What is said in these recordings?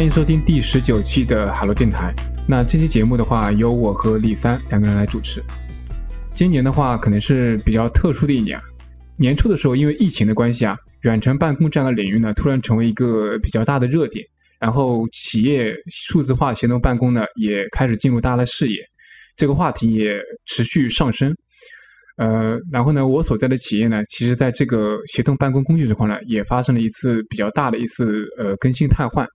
欢迎收听第十九期的海螺电台。那这期节目的话，由我和李三两个人来主持。今年的话，可能是比较特殊的一年。年初的时候，因为疫情的关系啊，远程办公这样的领域呢，突然成为一个比较大的热点。然后，企业数字化协同办公呢，也开始进入大家的视野。这个话题也持续上升。呃，然后呢，我所在的企业呢，其实在这个协同办公工具这块呢，也发生了一次比较大的一次呃更新汰换。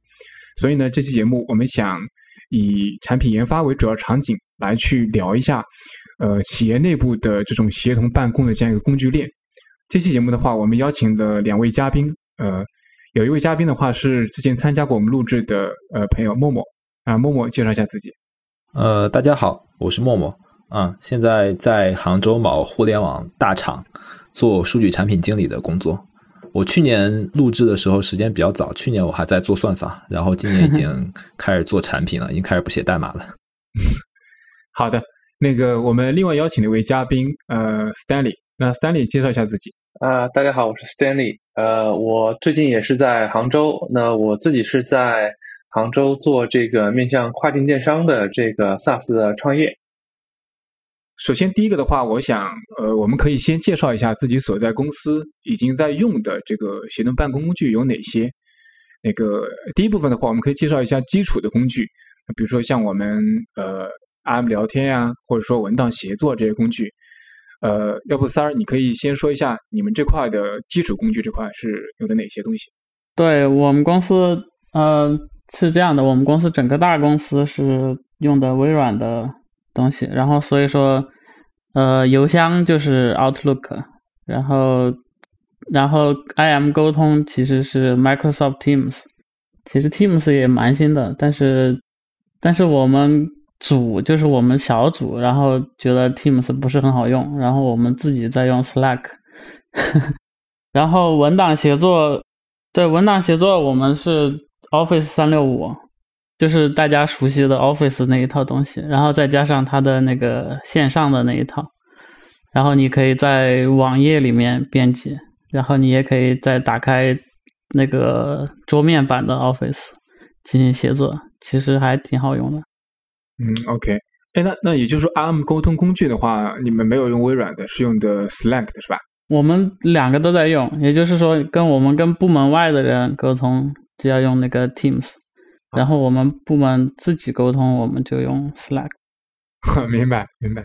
所以呢，这期节目我们想以产品研发为主要场景来去聊一下，呃，企业内部的这种协同办公的这样一个工具链。这期节目的话，我们邀请的两位嘉宾，呃，有一位嘉宾的话是之前参加过我们录制的呃朋友默默啊，默默介绍一下自己。呃，大家好，我是默默。啊，现在在杭州某互联网大厂做数据产品经理的工作。我去年录制的时候时间比较早，去年我还在做算法，然后今年已经 开始做产品了，已经开始不写代码了。好的，那个我们另外邀请的一位嘉宾，呃，Stanley，那 Stanley 介绍一下自己。啊，大家好，我是 Stanley。呃，我最近也是在杭州，那我自己是在杭州做这个面向跨境电商的这个 SaaS 的创业。首先，第一个的话，我想，呃，我们可以先介绍一下自己所在公司已经在用的这个协同办公工具有哪些。那个第一部分的话，我们可以介绍一下基础的工具，比如说像我们呃 IM 聊天呀，或者说文档协作这些工具。呃，要不三儿，你可以先说一下你们这块的基础工具这块是用的哪些东西？对我们公司，呃，是这样的，我们公司整个大公司是用的微软的。东西，然后所以说，呃，邮箱就是 Outlook，然后，然后 IM 沟通其实是 Microsoft Teams，其实 Teams 也蛮新的，但是，但是我们组就是我们小组，然后觉得 Teams 不是很好用，然后我们自己在用 Slack，然后文档协作，对文档协作我们是 Office 三六五。就是大家熟悉的 Office 那一套东西，然后再加上它的那个线上的那一套，然后你可以在网页里面编辑，然后你也可以再打开那个桌面版的 Office 进行协作，其实还挺好用的。嗯，OK，哎，那那也就是说，ARM 沟通工具的话，你们没有用微软的，是用的 Slack 的是吧？我们两个都在用，也就是说，跟我们跟部门外的人沟通就要用那个 Teams。然后我们部门自己沟通，我们就用 Slack。明白，明白。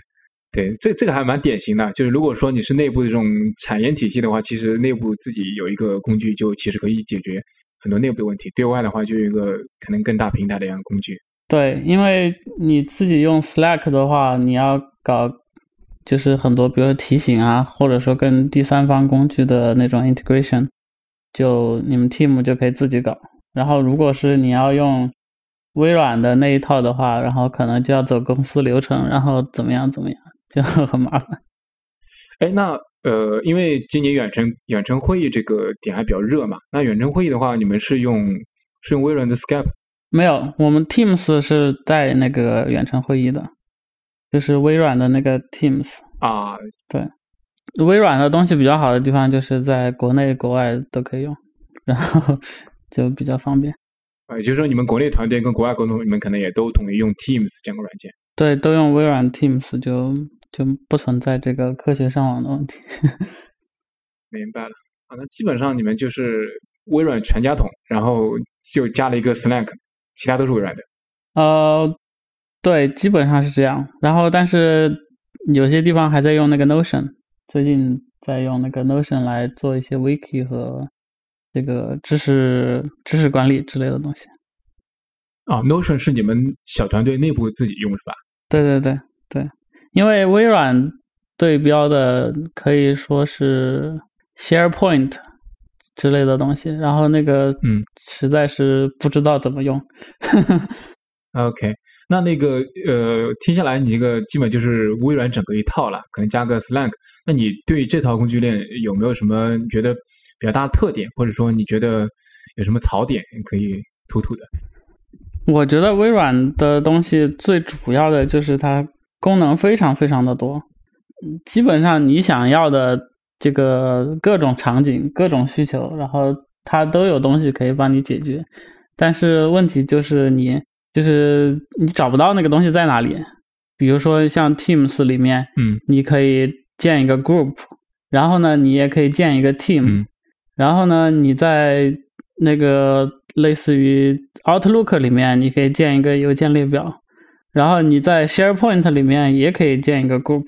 对，这这个还蛮典型的。就是如果说你是内部的这种产业体系的话，其实内部自己有一个工具，就其实可以解决很多内部的问题。对外的话，就有一个可能更大平台的一样工具。对，因为你自己用 Slack 的话，你要搞就是很多，比如说提醒啊，或者说跟第三方工具的那种 integration，就你们 team 就可以自己搞。然后，如果是你要用微软的那一套的话，然后可能就要走公司流程，然后怎么样怎么样，就 很麻烦。哎，那呃，因为今年远程远程会议这个点还比较热嘛，那远程会议的话，你们是用是用微软的 Skype？没有，我们 Teams 是带那个远程会议的，就是微软的那个 Teams 啊。对，微软的东西比较好的地方就是在国内国外都可以用，然后。就比较方便，啊，也就是说，你们国内团队跟国外沟通，你们可能也都统一用 Teams 这样个软件。对，都用微软 Teams，就就不存在这个科学上网的问题。明白了，啊，那基本上你们就是微软全家桶，然后就加了一个 Slack，其他都是微软的。呃，对，基本上是这样。然后，但是有些地方还在用那个 Notion，最近在用那个 Notion 来做一些 Wiki 和。这个知识知识管理之类的东西啊，Notion 是你们小团队内部自己用是吧？对对对对，因为微软对标的可以说是 SharePoint 之类的东西，然后那个嗯，实在是不知道怎么用。OK，那那个呃，听下来你这个基本就是微软整个一套了，可能加个 Slack。那你对这套工具链有没有什么觉得？比较大的特点，或者说你觉得有什么槽点可以突突的？我觉得微软的东西最主要的就是它功能非常非常的多，基本上你想要的这个各种场景、各种需求，然后它都有东西可以帮你解决。但是问题就是你就是你找不到那个东西在哪里。比如说像 Teams 里面，嗯你可以建一个 group，然后呢，你也可以建一个 team，、嗯然后呢，你在那个类似于 Outlook 里面，你可以建一个邮件列表，然后你在 SharePoint 里面也可以建一个 group，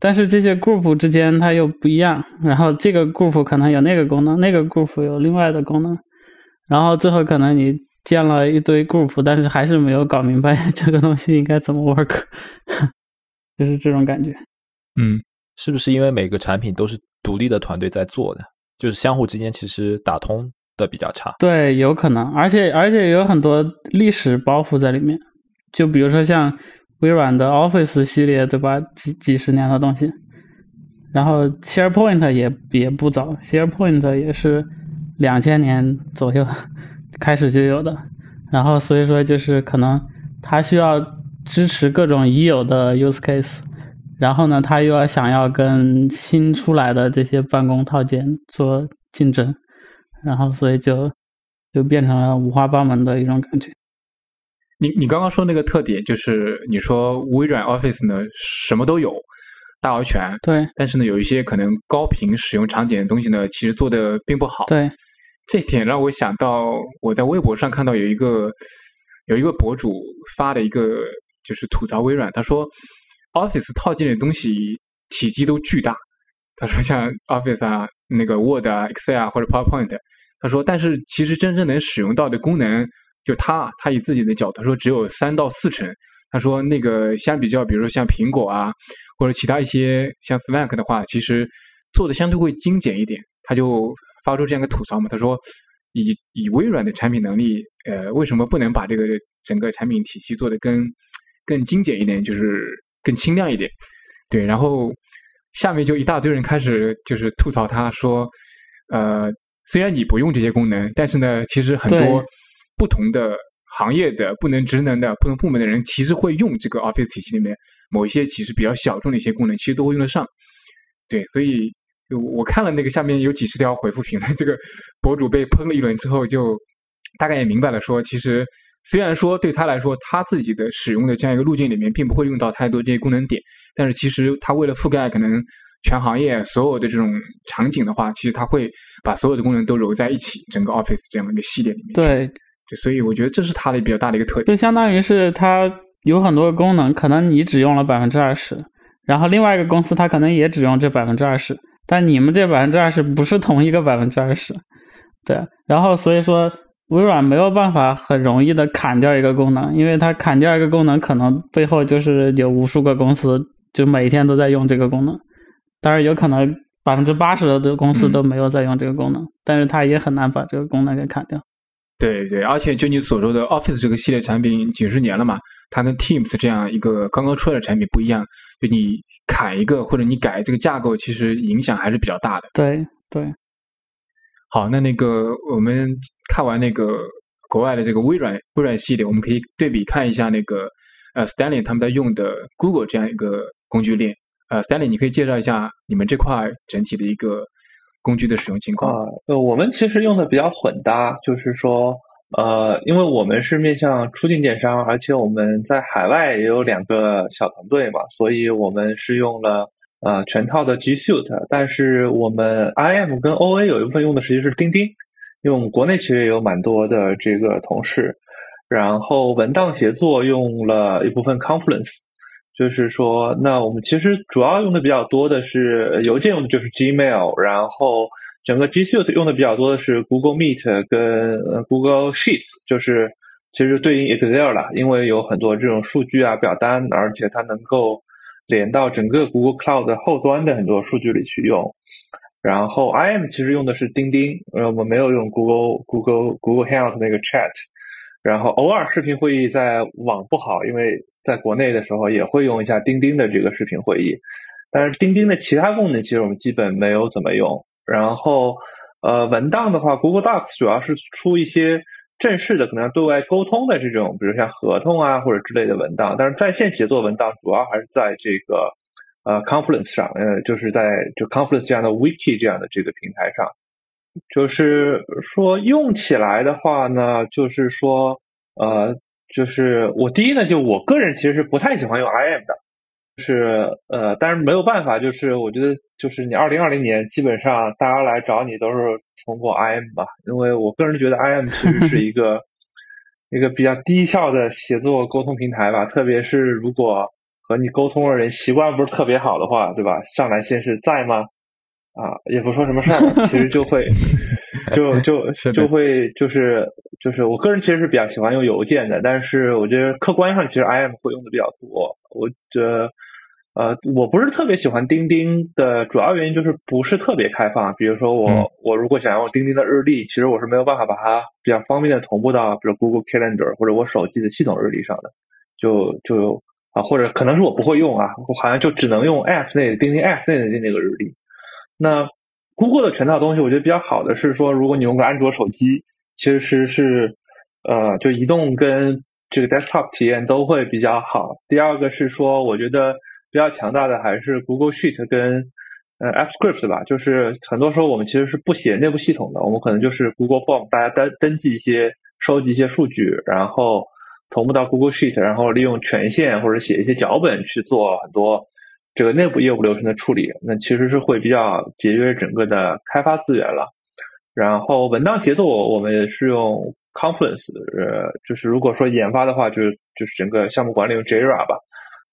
但是这些 group 之间它又不一样，然后这个 group 可能有那个功能，那个 group 有另外的功能，然后最后可能你建了一堆 group，但是还是没有搞明白这个东西应该怎么 work，就是这种感觉。嗯是不是因为每个产品都是独立的团队在做的，就是相互之间其实打通的比较差？对，有可能，而且而且有很多历史包袱在里面，就比如说像微软的 Office 系列，对吧？几几十年的东西，然后 SharePoint 也也不早，SharePoint 也是两千年左右开始就有的，然后所以说就是可能它需要支持各种已有的 use case，然后呢，他又要想要跟新出来的这些办公套件做竞争，然后所以就就变成了五花八门的一种感觉。你你刚刚说那个特点，就是你说微软 Office 呢什么都有，大而全，对但是呢有一些可能高频使用场景的东西呢，其实做的并不好。对，这点让我想到，我在微博上看到有一个有一个博主发的一个就是吐槽微软，他说 Office 套件的东西体积都巨大，他说像 Office 啊、那个 Word 啊、Excel 啊或者 PowerPoint，他说但是其实真正能使用到的功能，就他他以自己的角度说只有三到四成。他说那个相比较，比如说像苹果啊，或者其他一些像 Slack 的话，其实做的相对会精简一点。他就发出这样一个吐槽嘛，他说以以微软的产品能力，呃，为什么不能把这个整个产品体系做得更更精简一点，就是更清亮一点？对，然后下面就一大堆人开始就是吐槽他说，呃，虽然你不用这些功能，但是呢，其实很多不同的行业的、不能职能的、不同部门的人，其实会用这个 Office 体系里面某一些其实比较小众的一些功能，其实都会用得上。对，所以就我看了那个下面有几十条回复评论，这个博主被喷了一轮之后，就大概也明白了说，其实虽然说对他来说，他自己的使用的这样一个路径里面，并不会用到太多这些功能点，但是其实他为了覆盖可能全行业所有的这种场景的话，其实他会把所有的功能都揉在一起，整个 Office 这样的一个系列里面。对，对，所以我觉得这是它的比较大的一个特点。就相当于是它有很多功能，可能你只用了百分之二十，然后另外一个公司它可能也只用这百分之二十，但你们这百分之二十不是同一个百分之二十，对，然后所以说微软没有办法很容易的砍掉一个功能，因为它砍掉一个功能，可能背后就是有无数个公司就每天都在用这个功能，当然有可能百分之八十的公司嗯都没有在用这个功能，但是它也很难把这个功能给砍掉。对对，而且就你所说的 Office 这个系列产品几十年了嘛，它跟 Teams 这样一个刚刚出来的产品不一样，就你砍一个或者你改这个架构，其实影响还是比较大的。对对，好，那那个我们看完那个国外的这个微软微软系列，我们可以对比看一下那个呃 Stanley 他们在用的 Google 这样一个工具链。呃，Stanley，你可以介绍一下你们这块整体的一个工具的使用情况。啊，呃，我们其实用的比较混搭，就是说，呃，因为我们是面向出境电商，而且我们在海外也有两个小团队嘛，所以我们是用了呃全套的 G Suite，但是我们 IM 跟 OA 有一部分用的实际是钉钉，因为我们国内其实也有蛮多的这个同事，然后文档协作用了一部分 Confluence。就是说，那我们其实主要用的比较多的是邮件用的就是 Gmail，然后整个 G Suite 用的比较多的是 Google Meet 跟 Google Sheets，就是其实对应 Excel 了，因为有很多这种数据啊表单，而且它能够连到整个 Google Cloud 的后端的很多数据里去用。然后 IM 其实用的是钉钉，呃，我们没有用 Google Google Google Hangout 那个 Chat。然后偶尔视频会议在网不好，因为在国内的时候也会用一下钉钉的这个视频会议，但是钉钉的其他功能其实我们基本没有怎么用。然后呃文档的话，Google Docs 主要是出一些正式的可能要对外沟通的这种，比如像合同啊或者之类的文档，但是在线协作文档主要还是在这个呃 Confluence 上，呃就是在就 Confluence 这样的 Wiki 这样的这个平台上。就是说用起来的话呢，就是说呃，就是我第一呢，就我个人其实是不太喜欢用 IM 的，就是呃，但是没有办法，就是我觉得就是你二零二零年基本上大家来找你都是通过 IM 吧，因为我个人觉得 IM 其实是一个 一个比较低效的写作沟通平台吧，特别是如果和你沟通的人习惯不是特别好的话，对吧？上来先是在吗？啊，也不说什么事儿，其实就会，就就 就会就是就是我个人其实是比较喜欢用邮件的，但是我觉得客观上其实 IM 会用的比较多。我觉得呃，我不是特别喜欢钉钉的主要原因就是不是特别开放。比如说我我如果想用钉钉的日历，其实我是没有办法把它比较方便的同步到比如 Google Calendar 或者我手机的系统日历上的，就就啊或者可能是我不会用啊，我好像就只能用 App 内钉钉 App 内的那个日历。那 Google 的全套东西，我觉得比较好的是说，如果你用个安卓手机，其实是呃，就移动跟这个 desktop 体验都会比较好。第二个是说，我觉得比较强大的还是 Google Sheet 跟呃 AppScript 吧。就是很多时候我们其实是不写内部系统的，我们可能就是 Google Form，大家登登记一些、收集一些数据，然后同步到 Google Sheet，然后利用权限或者写一些脚本去做很多。这个内部业务流程的处理，那其实是会比较节约整个的开发资源了。然后文档协作，我们是用 Confluence，呃，就是如果说研发的话，就是就是整个项目管理用 Jira 吧。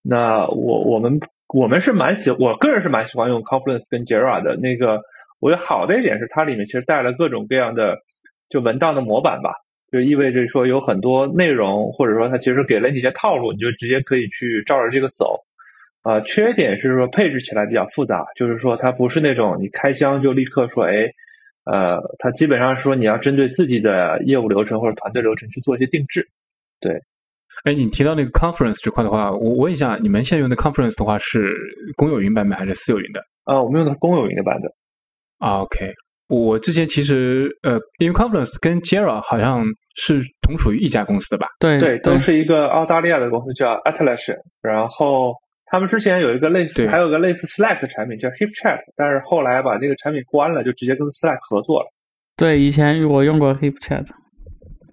那我我们我们是蛮喜，我个人是蛮喜欢用 Confluence 跟 Jira 的。那个我觉得好的一点是，它里面其实带了各种各样的就文档的模板吧，就意味着说有很多内容，或者说它其实给了你一些套路，你就直接可以去照着这个走。呃，缺点是说配置起来比较复杂，就是说它不是那种你开箱就立刻说，哎，呃，它基本上说你要针对自己的业务流程或者团队流程去做一些定制。对，哎，你提到那个 Conference 这块的话，我问一下，你们现在用的 Conference 的话是公有云版本还是私有云的？啊，我们用的是公有云的版本。啊，OK，我之前其实呃，因为 Conference 跟 Jira 好像是同属于一家公司的吧？对对，都是一个澳大利亚的公司叫 Atlassian，然后。他们之前有一个类似，还有个类似 Slack 的产品叫 HipChat，但是后来把这个产品关了，就直接跟 Slack 合作了。对，以前我用过 HipChat，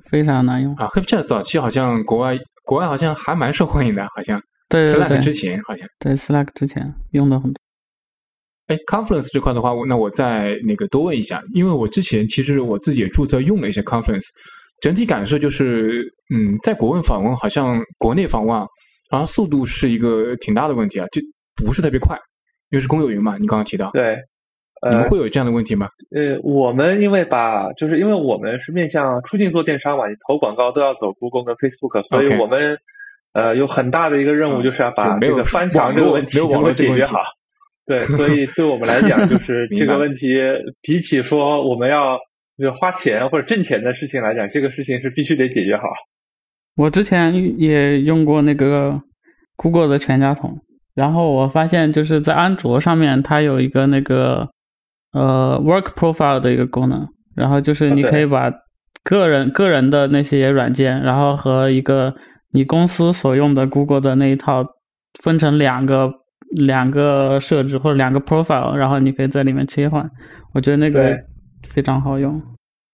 非常难用啊。HipChat 早期好像国外国外好像还蛮受欢迎的，好像。对对对。Slack 之前好像。对 Slack 之前用的很多。哎，Conference 这块的话，那我再那个多问一下，因为我之前其实我自己也注册用了一些 Conference，整体感受就是，嗯，在国外访问好像国内访问啊。然后速度是一个挺大的问题啊，就不是特别快，因为是公有云嘛。你刚刚提到，对，你们会有这样的问题吗？呃，我们因为把，就是因为我们是面向出境做电商嘛，你投广告都要走 Google 跟 Facebook，所以我们呃有很大的一个任务就是要把这个翻墙这个问题能够解决好。对，所以对我们来讲，就是这个问题比起说我们要就花钱或者挣钱的事情来讲，这个事情是必须得解决好。我之前也用过那个 Google 的全家桶，然后我发现就是在安卓上面，它有一个那个呃 Work Profile 的一个功能，然后就是你可以把个人个人的那些软件，然后和一个你公司所用的 Google 的那一套分成两个两个设置或者两个 Profile，然后你可以在里面切换，我觉得那个非常好用。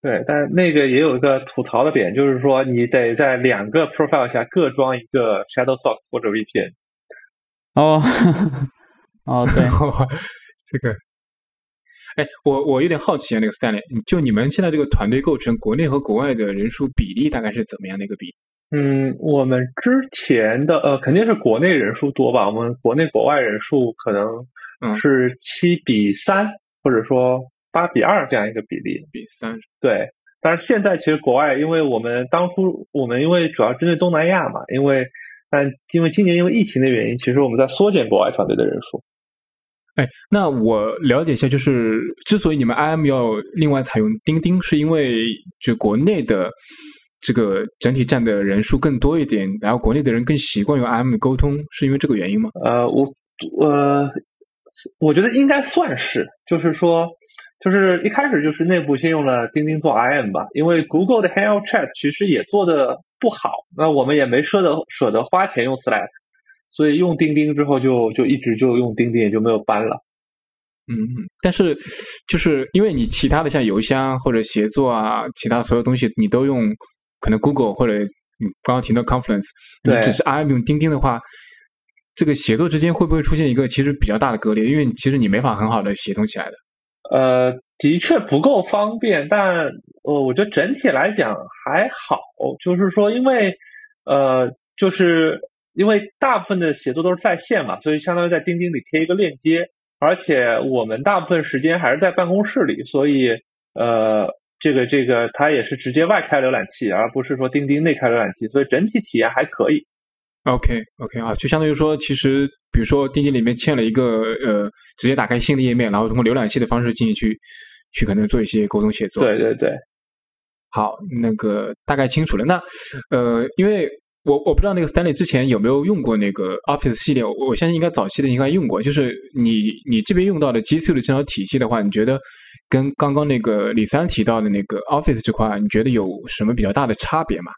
对，但那个也有一个吐槽的点，就是说你得在两个 profile 下各装一个 Shadow Socks 或者 VPN。哦，哦，对，这个，哎，我我有点好奇啊，那个 Stanley，就你们现在这个团队构成，国内和国外的人数比例大概是怎么样的一个比？嗯，我们之前的呃肯定是国内人数多吧，我们国内国外人数可能是七比三，或者说。八比二这样一个比例，比三对，但是现在其实国外，因为我们当初我们因为主要针对东南亚嘛，因为但因为今年因为疫情的原因，其实我们在缩减国外团队的人数。哎，那我了解一下，就是之所以你们 IM 要另外采用钉钉，是因为就国内的这个整体占的人数更多一点，然后国内的人更习惯用 IM 沟通，是因为这个原因吗？呃，我呃，我觉得应该算是，就是说。就是一开始就是内部先用了钉钉做 IM 吧，因为 Google 的 Hangout Chat 其实也做的不好，那我们也没舍得舍得花钱用 Slack，所以用钉钉之后就就一直就用钉钉，也就没有搬了。嗯，但是就是因为你其他的像邮箱或者协作啊，其他所有东西你都用可能 Google 或者你刚刚提到 Confluence，你对只是 IM 用钉钉的话，这个协作之间会不会出现一个其实比较大的割裂？因为其实你没法很好的协同起来的。呃，的确不够方便，但呃，我觉得整体来讲还好。就是说，因为呃，就是因为大部分的写作都是在线嘛，所以相当于在钉钉里贴一个链接，而且我们大部分时间还是在办公室里，所以呃，这个这个它也是直接外开浏览器，而不是说钉钉内开浏览器，所以整体体验还可以。OK OK 啊，就相当于说，其实比如说钉钉里面嵌了一个呃，直接打开新的页面，然后通过浏览器的方式进行去去可能做一些沟通协作。对对对。好，那个大概清楚了。那呃，因为我我不知道那个 Stanley 之前有没有用过那个 Office 系列，我相信应该早期的应该用过。就是你你这边用到的 G Suite 这套体系的话，你觉得跟刚刚那个李三提到的那个 Office 这块，你觉得有什么比较大的差别吗？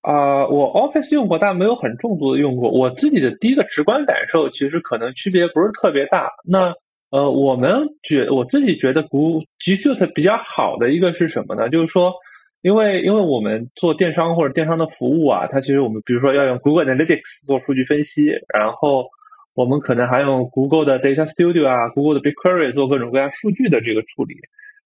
啊、我 Office 用过，但没有很重度的用过。我自己的第一个直观感受，其实可能区别不是特别大。那呃，我们觉我自己觉得 Google G Suite 比较好的一个是什么呢？就是说，因为因为我们做电商或者电商的服务啊，它其实我们比如说要用 Google Analytics 做数据分析，然后我们可能还用 Google 的 Data Studio 啊，Google 的 BigQuery 做各种各样数据的这个处理。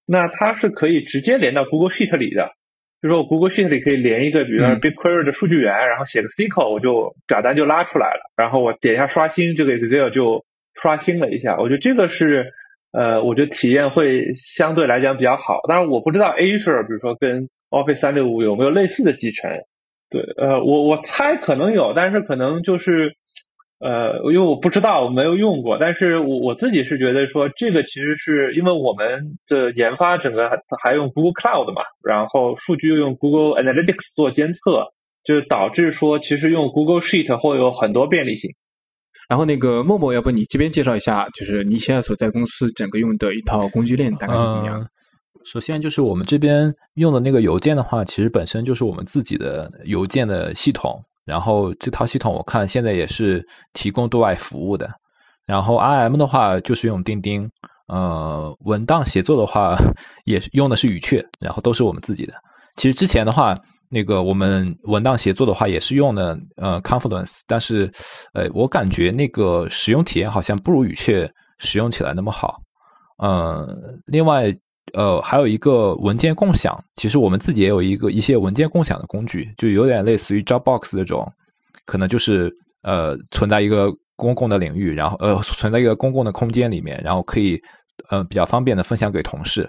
那它是可以直接连到 Google Sheet 里的。就说我 Google Sheet 里可以连一个，比如说 BigQuery 的数据源，然后写个 SQL，我就表单就拉出来了，然后我点一下刷新，这个 Excel 就刷新了一下。我觉得这个是，呃，我觉得体验会相对来讲比较好。当然我不知道 Azure，比如说跟 Office 三六五有没有类似的集成。对，呃，我我猜可能有，但是可能就是。呃，因为我不知道，我没有用过，但是我我自己是觉得说，这个其实是因为我们的研发整个还还用 Google Cloud 嘛，然后数据又用 Google Analytics 做监测，就是导致说其实用 Google Sheet 会有很多便利性。然后那个默默，要不你这边介绍一下，就是你现在所在公司整个用的一套工具链大概是怎么样？呃首先就是我们这边用的那个邮件的话，其实本身就是我们自己的邮件的系统。然后这套系统我看现在也是提供对外服务的。然后 IM 的话就是用钉钉，呃，文档协作的话也是用的是语雀，然后都是我们自己的。其实之前的话，那个我们文档协作的话也是用的呃 Confluence，但是呃我感觉那个使用体验好像不如语雀使用起来那么好。呃，另外。呃，还有一个文件共享，其实我们自己也有一个一些文件共享的工具，就有点类似于 Dropbox 这种，可能就是呃存在一个公共的领域，然后呃存在一个公共的空间里面，然后可以呃比较方便的分享给同事。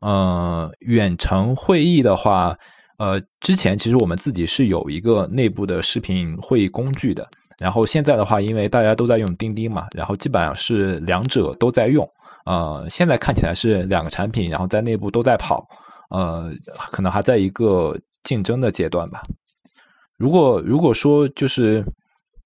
呃，远程会议的话，呃，之前其实我们自己是有一个内部的视频会议工具的，然后现在的话，因为大家都在用钉钉嘛，然后基本上是两者都在用。呃，现在看起来是两个产品，然后在内部都在跑，呃，可能还在一个竞争的阶段吧。如果如果说就是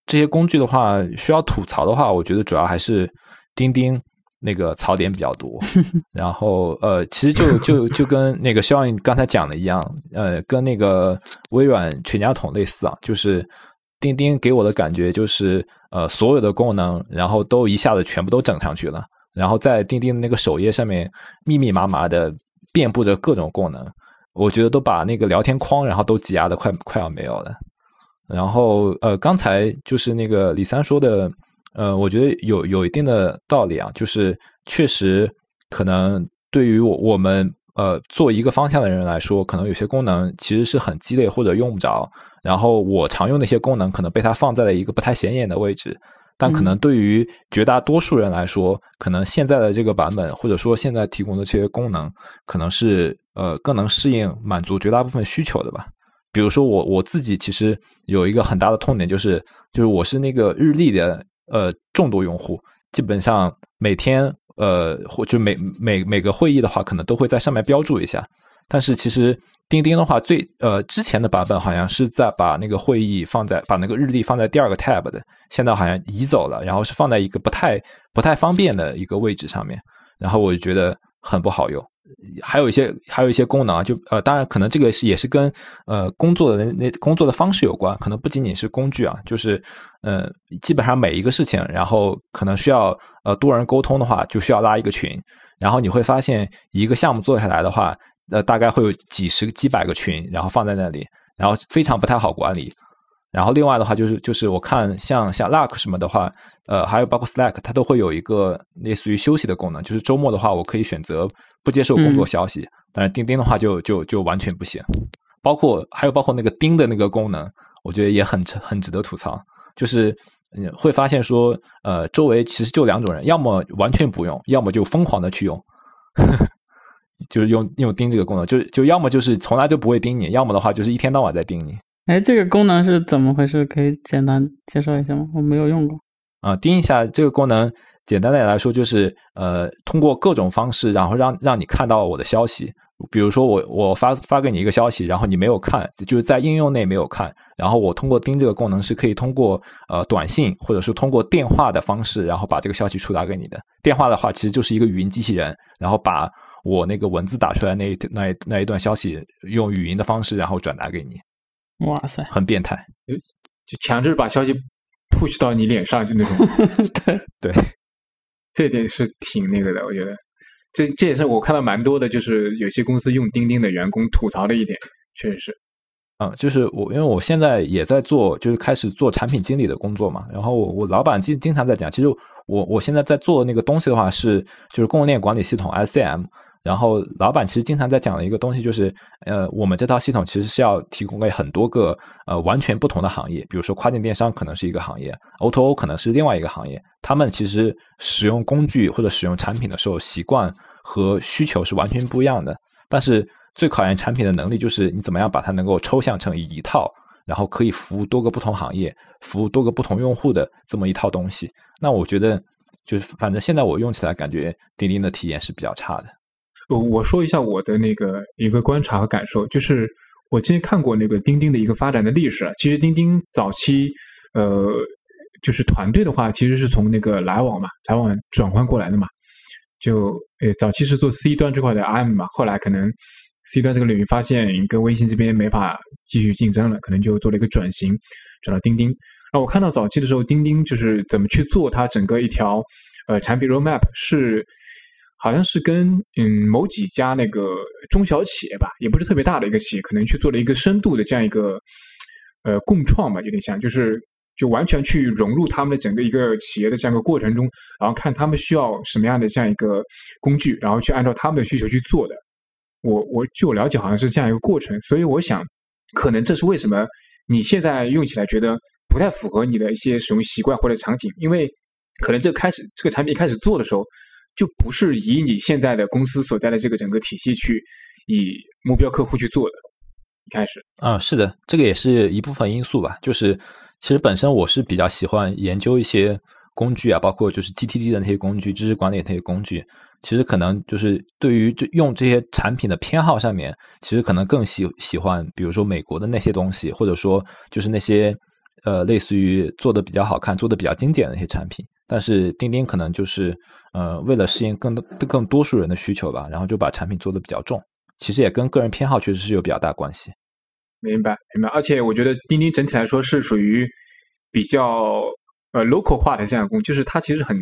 这些工具的话，需要吐槽的话，我觉得主要还是钉钉那个槽点比较多。然后呃，其实就就就跟那个肖恩刚才讲的一样，呃，跟那个微软全家桶类似啊，就是钉钉给我的感觉就是呃，所有的功能，然后都一下子全部都整上去了。然后在钉钉的那个首页上面密密麻麻的遍布着各种功能，我觉得都把那个聊天框然后都挤压的快快要没有了。然后呃，刚才就是那个李三说的，呃，我觉得有有一定的道理啊，就是确实可能对于我我们呃做一个方向的人来说，可能有些功能其实是很鸡肋或者用不着。然后我常用的一些功能可能被它放在了一个不太显眼的位置。但可能对于绝大多数人来说，可能现在的这个版本，或者说现在提供的这些功能，可能是呃更能适应满足绝大部分需求的吧。比如说我我自己其实有一个很大的痛点，就是就是我是那个日历的呃重度用户，基本上每天呃或就每每每个会议的话，可能都会在上面标注一下。但是其实钉钉的话，最呃之前的版本好像是在把那个会议放在把那个日历放在第二个 tab 的，现在好像移走了，然后是放在一个不太不太方便的一个位置上面，然后我就觉得很不好用。还有一些还有一些功能啊，就呃，当然可能这个是也是跟呃工作的那那工作的方式有关，可能不仅仅是工具啊，就是呃，基本上每一个事情，然后可能需要呃多人沟通的话，就需要拉一个群，然后你会发现一个项目做下来的话，呃，大概会有几十几百个群，然后放在那里，然后非常不太好管理。然后另外的话就是就是我看像像 Luck 什么的话，呃，还有包括 Slack，它都会有一个类似于休息的功能，就是周末的话我可以选择不接受工作消息。但是钉钉的话就就就完全不行。包括还有包括那个钉的那个功能，我觉得也很很值得吐槽。就是会发现说，呃，周围其实就两种人，要么完全不用，要么就疯狂的去用，就是用用盯这个功能，就就要么就是从来就不会盯你，要么的话就是一天到晚在盯你。哎，这个功能是怎么回事？可以简单介绍一下吗？我没有用过。啊，盯一下这个功能，简单的来说就是，呃，通过各种方式，然后让让你看到我的消息。比如说，我我发发给你一个消息，然后你没有看，就是在应用内没有看。然后我通过盯这个功能，是可以通过呃短信或者是通过电话的方式，然后把这个消息触达给你的。电话的话，其实就是一个语音机器人，然后把我那个文字打出来那那那一段消息，用语音的方式，然后转达给你。哇塞，很变态，就强制把消息 push 到你脸上，就那种。对 对，这点是挺那个的，我觉得。这这也是我看到蛮多的，就是有些公司用钉钉的员工吐槽的一点，确实是。嗯，就是我，因为我现在也在做，就是开始做产品经理的工作嘛。然后我我老板经经常在讲，其实我我现在在做那个东西的话，是就是供应链管理系统 SCM。然后老板其实经常在讲的一个东西就是，呃，我们这套系统其实是要提供给很多个呃完全不同的行业，比如说跨境电商可能是一个行业，O2O 可能是另外一个行业，他们其实使用工具或者使用产品的时候习惯和需求是完全不一样的。但是最考验产品的能力就是你怎么样把它能够抽象成一套，然后可以服务多个不同行业、服务多个不同用户的这么一套东西。那我觉得就是反正现在我用起来感觉钉钉的体验是比较差的。我我说一下我的那个一个观察和感受，就是我之前看过那个钉钉的一个发展的历史啊。其实钉钉早期，呃，就是团队的话，其实是从那个来往嘛，来往转换过来的嘛。就呃，早期是做 C 端这块的 IM 嘛，后来可能 C 端这个领域发现跟微信这边没法继续竞争了，可能就做了一个转型，转到钉钉。然后我看到早期的时候，钉钉就是怎么去做它整个一条呃产品 roadmap 是。好像是跟嗯某几家那个中小企业吧，也不是特别大的一个企业，可能去做了一个深度的这样一个呃共创吧，有点像，就是就完全去融入他们的整个一个企业的这样一个过程中，然后看他们需要什么样的这样一个工具，然后去按照他们的需求去做的。我我据我了解，好像是这样一个过程，所以我想，可能这是为什么你现在用起来觉得不太符合你的一些使用习惯或者场景，因为可能这开始这个产品一开始做的时候。就不是以你现在的公司所在的这个整个体系去以目标客户去做的。一开始啊，是的，这个也是一部分因素吧。就是其实本身我是比较喜欢研究一些工具啊，包括就是 GTD 的那些工具、知识管理那些工具。其实可能就是对于这用这些产品的偏好上面，其实可能更喜喜欢，比如说美国的那些东西，或者说就是那些呃类似于做的比较好看、做的比较精简的一些产品。但是钉钉可能就是，呃，为了适应更多更多数人的需求吧，然后就把产品做的比较重。其实也跟个人偏好确实是有比较大关系。明白，明白。而且我觉得钉钉整体来说是属于比较呃 local 化的这样工，就是它其实很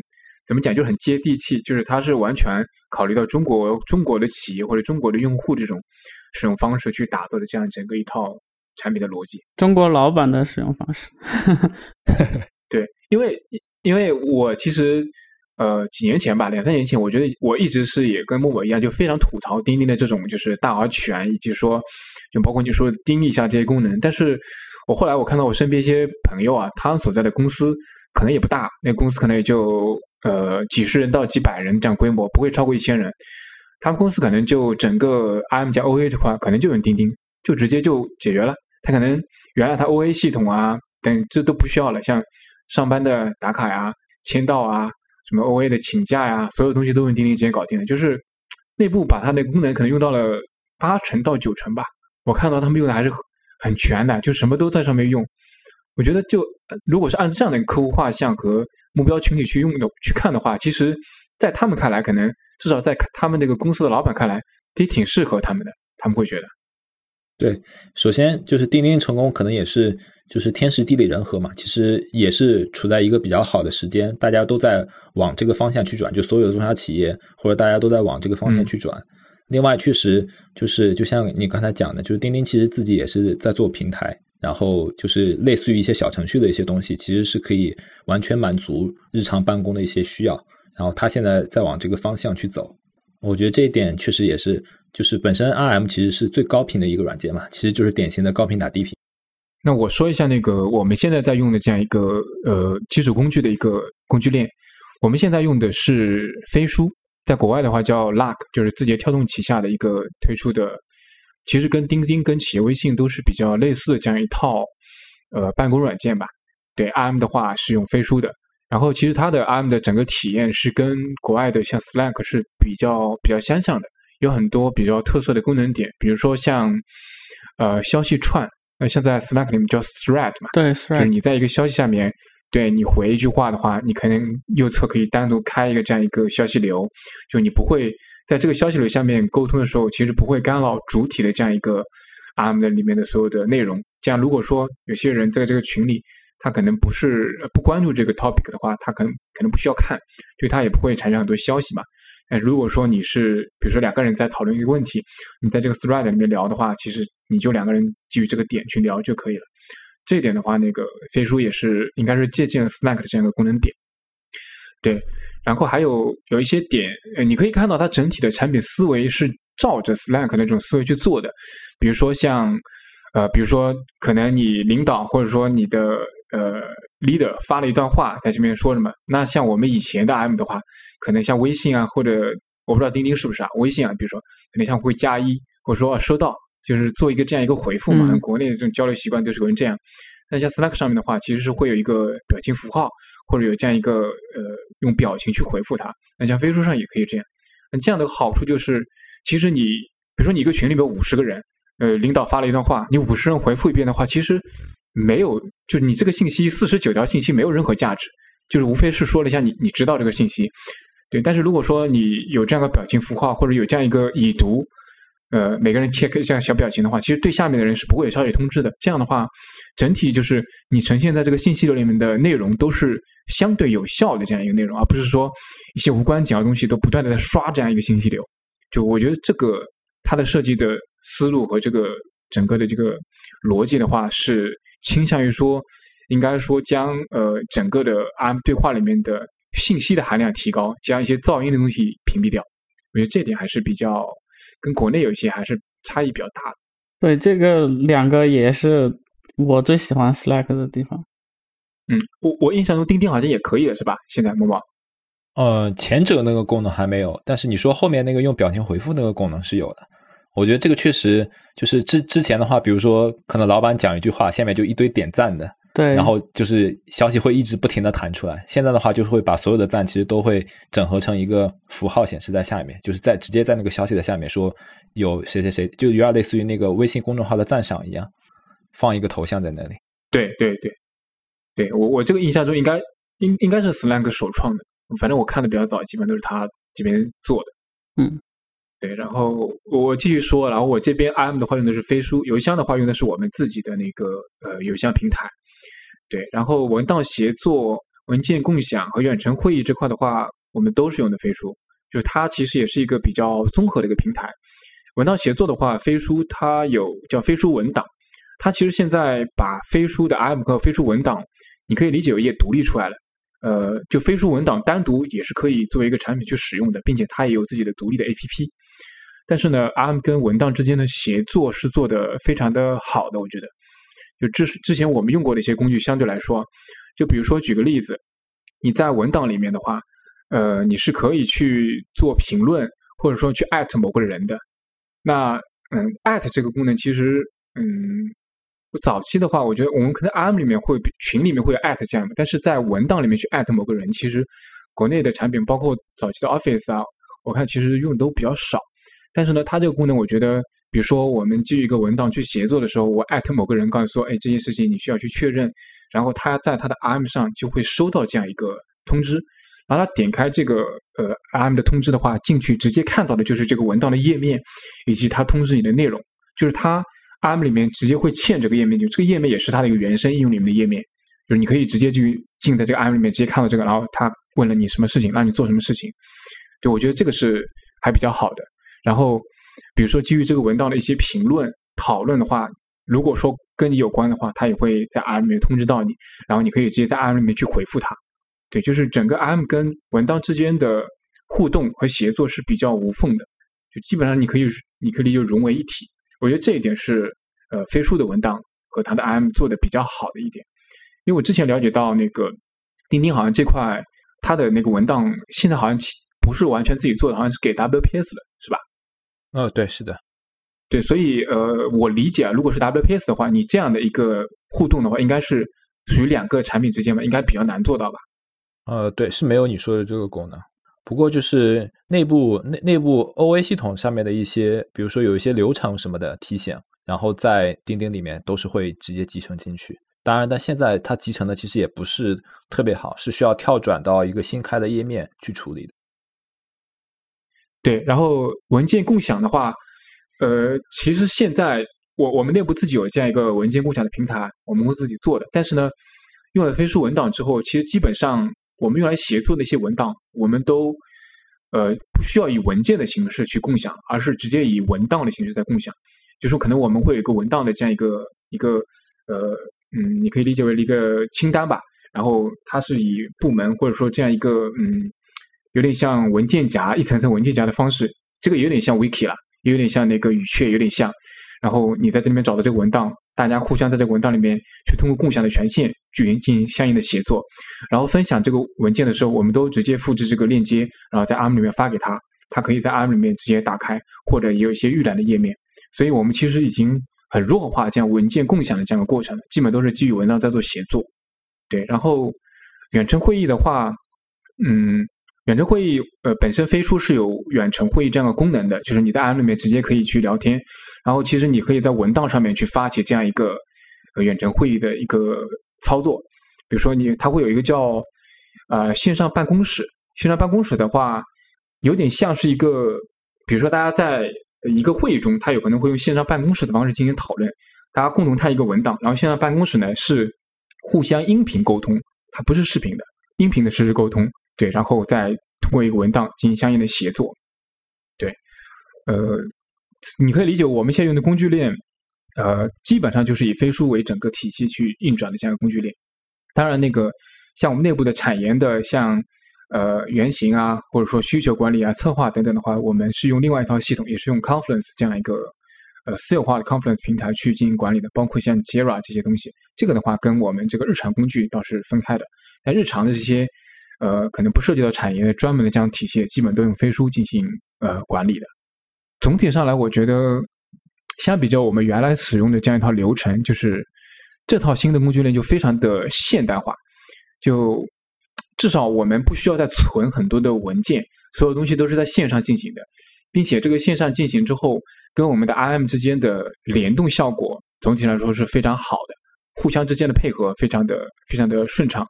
怎么讲，就是很接地气，就是它是完全考虑到中国中国的企业或者中国的用户这种使用方式去打造的这样整个一套产品的逻辑。中国老板的使用方式。对，因为。因为我其实，呃，几年前吧，两三年前，我觉得我一直是也跟默默一样，就非常吐槽钉钉的这种就是大而全，以及说，就包括你说钉一下这些功能。但是我后来我看到我身边一些朋友啊，他所在的公司可能也不大，那公司可能也就呃几十人到几百人这样规模，不会超过一千人。他们公司可能就整个 IM 加 OA 这块可能就用钉钉，就直接就解决了。他可能原来他 OA 系统啊等这都不需要了，像。上班的打卡呀、签到啊、什么 OA 的请假呀，所有东西都用钉钉直接搞定了。就是内部把它的功能可能用到了八成到九成吧。我看到他们用的还是很全的，就什么都在上面用。我觉得，就如果是按这样的客户画像和目标群体去用的去看的话，其实，在他们看来，可能至少在他们那个公司的老板看来，这挺适合他们的，他们会觉得。对，首先就是钉钉成功，可能也是就是天时地利人和嘛，其实也是处在一个比较好的时间，大家都在往这个方向去转，就所有的中小企业或者大家都在往这个方向去转。另外，确实就是就像你刚才讲的，就是钉钉其实自己也是在做平台，然后就是类似于一些小程序的一些东西，其实是可以完全满足日常办公的一些需要。然后他现在在往这个方向去走，我觉得这一点确实也是。就是本身 RM 其实是最高频的一个软件嘛，其实就是典型的高频打低频。那我说一下那个我们现在在用的这样一个呃基础工具的一个工具链，我们现在用的是飞书，在国外的话叫 Luck，就是字节跳动旗下的一个推出的，其实跟钉钉跟企业微信都是比较类似的这样一套呃办公软件吧。对 RM 的话是用飞书的，然后其实它的 RM 的整个体验是跟国外的像 Slack 是比较比较相像的。有很多比较特色的功能点，比如说像呃消息串，那像在 Slack 里面叫 Thread 嘛，对，，thread 就是你在一个消息下面，对你回一句话的话，你可能右侧可以单独开一个这样一个消息流，就你不会在这个消息流下面沟通的时候，其实不会干扰主体的这样一个 ARM 的里面的所有的内容。这样如果说有些人在这个群里，他可能不是不关注这个 topic 的话，他可能可能不需要看，对他也不会产生很多消息嘛。哎，如果说你是，比如说两个人在讨论一个问题，你在这个 thread 里面聊的话，其实你就两个人基于这个点去聊就可以了。这点的话，那个飞书也是应该是借鉴了 Slack 的这样一个功能点。对，然后还有有一些点，呃，你可以看到它整体的产品思维是照着 Slack 那种思维去做的。比如说像，呃，比如说可能你领导或者说你的呃 leader 发了一段话，在这边说什么？那像我们以前的 M 的话。可能像微信啊，或者我不知道钉钉是不是啊？微信啊，比如说可能像会加一，或者说收到，就是做一个这样一个回复嘛。国内的这种交流习惯都是有人这样。那像 Slack 上面的话，其实是会有一个表情符号，或者有这样一个呃用表情去回复它。那像飞书上也可以这样。那这样的好处就是，其实你比如说你一个群里面五十个人，呃，领导发了一段话，你五十人回复一遍的话，其实没有，就是你这个信息四十九条信息没有任何价值，就是无非是说了一下你你知道这个信息。对，但是如果说你有这样的表情符号，或者有这样一个已读，呃，每个人切个这样小表情的话，其实对下面的人是不会有消息通知的。这样的话，整体就是你呈现在这个信息流里面的内容都是相对有效的这样一个内容，而不是说一些无关紧要的东西都不断的在刷这样一个信息流。就我觉得这个它的设计的思路和这个整个的这个逻辑的话，是倾向于说，应该说将呃整个的 M 对话里面的。信息的含量提高，将一些噪音的东西屏蔽掉，我觉得这点还是比较跟国内有一些还是差异比较大的。对，这个两个也是我最喜欢 Slack 的地方。嗯，我我印象中钉钉好像也可以的是吧？现在某某。呃，前者那个功能还没有，但是你说后面那个用表情回复那个功能是有的。我觉得这个确实就是之之前的话，比如说可能老板讲一句话，下面就一堆点赞的。对，然后就是消息会一直不停的弹出来。现在的话，就是会把所有的赞其实都会整合成一个符号显示在下面，就是在直接在那个消息的下面说有谁谁谁，就有点类似于那个微信公众号的赞赏一样，放一个头像在那里。对对对，对我我这个印象中应该应应该是 Slack 首创的，反正我看的比较早，基本都是他这边做的。嗯，对，然后我继续说，然后我这边 IM 的话用的是飞书，邮箱的话用的是我们自己的那个呃邮箱平台。对，然后文档协作、文件共享和远程会议这块的话，我们都是用的飞书，就是它其实也是一个比较综合的一个平台。文档协作的话，飞书它有叫飞书文档，它其实现在把飞书的 IM 和飞书文档，你可以理解为也独立出来了。呃，就飞书文档单独也是可以作为一个产品去使用的，并且它也有自己的独立的 APP。但是呢，R M 跟文档之间的协作是做的非常的好的，我觉得。就之之前我们用过的一些工具，相对来说，就比如说举个例子，你在文档里面的话，呃，你是可以去做评论，或者说去艾特某个人的。那嗯，艾特这个功能其实嗯，早期的话，我觉得我们可能 R M 里面会群里面会有艾特这样的，但是在文档里面去艾特某个人，其实国内的产品包括早期的 Office 啊，我看其实用的都比较少。但是呢，它这个功能我觉得。比如说，我们基于一个文档去协作的时候，我艾特某个人，告诉说，哎，这件事情你需要去确认，然后他在他的 RM 上就会收到这样一个通知。把它点开这个呃 RM 的通知的话，进去直接看到的就是这个文档的页面以及它通知你的内容，就是它 RM 里面直接会嵌这个页面，就这个页面也是它的一个原生应用里面的页面，就是你可以直接去进在这个 RM 里面直接看到这个，然后它问了你什么事情，让你做什么事情，对我觉得这个是还比较好的。然后比如说基于这个文档的一些评论讨论的话，如果说跟你有关的话，它也会在 RM 里面通知到你，然后你可以直接在 RM 里面去回复它。对，就是整个 RM 跟文档之间的互动和协作是比较无缝的，就基本上你可以你可以就融为一体。我觉得这一点是呃飞书的文档和它的 RM 做的比较好的一点。因为我之前了解到那个钉钉好像这块它的那个文档现在好像不是完全自己做的，好像是给 WPS 的，呃，对，是的，对，所以呃，我理解啊，如果是 WPS 的话，你这样的一个互动的话，应该是属于两个产品之间嘛，应该比较难做到吧？呃，对，是没有你说的这个功能。不过就是内部内内部 OA 系统上面的一些，比如说有一些流程什么的提醒，然后在钉钉里面都是会直接集成进去。当然，但现在它集成的其实也不是特别好，是需要跳转到一个新开的页面去处理的。对，然后文件共享的话，呃，其实现在我我们内部自己有这样一个文件共享的平台，我们公司自己做的，但是呢，用了飞书文档之后，其实基本上。我们用来协作的一些文档，我们都呃不需要以文件的形式去共享，而是直接以文档的形式在共享。就说可能我们会有一个文档的这样一个一个呃嗯，你可以理解为一个清单吧。然后它是以部门或者说这样一个嗯，有点像文件夹一层层文件夹的方式，这个有点像 Wiki 了，有点像那个语雀，有点像。然后你在这里面找到这个文档。大家互相在这个文档里面去通过共享的权限去进行相应的协作，然后分享这个文件的时候，我们都直接复制这个链接，然后在 ARM 里面发给他，他可以在 ARM 里面直接打开，或者也有一些预览的页面。所以我们其实已经很弱化这样文件共享的这样的过程了，基本都是基于文档在做协作。对，然后远程会议的话，嗯。远程会议，呃，本身飞书是有远程会议这样的功能的，就是你在 M 里面直接可以去聊天，然后其实你可以在文档上面去发起这样一个远程会议的一个操作，比如说你它会有一个叫呃线上办公室，线上办公室的话，有点像是一个，比如说大家在一个会议中，它有可能会用线上办公室的方式进行讨论，大家共同看一个文档，然后线上办公室呢是互相音频沟通，它不是视频的，音频的实时沟通。对，然后再通过一个文档进行相应的协作。对，呃，你可以理解我们现在用的工具链，呃，基本上就是以飞书为整个体系去运转的这样一个工具链。当然，那个像我们内部的产研的，像呃原型啊，或者说需求管理啊、策划等等的话，我们是用另外一套系统，也是用 Confluence 这样一个呃私有化的 Confluence 平台去进行管理的，包括像 Jira 这些东西。这个的话，跟我们这个日常工具倒是分开的。在日常的这些。呃，可能不涉及到产业的专门的这样体系，基本都用飞书进行呃管理的。总体上来，我觉得相比较我们原来使用的这样一套流程，就是这套新的工具链就非常的现代化。就至少我们不需要再存很多的文件，所有东西都是在线上进行的，并且这个线上进行之后，跟我们的 RM 之间的联动效果，总体来说是非常好的，互相之间的配合非常的非常的顺畅。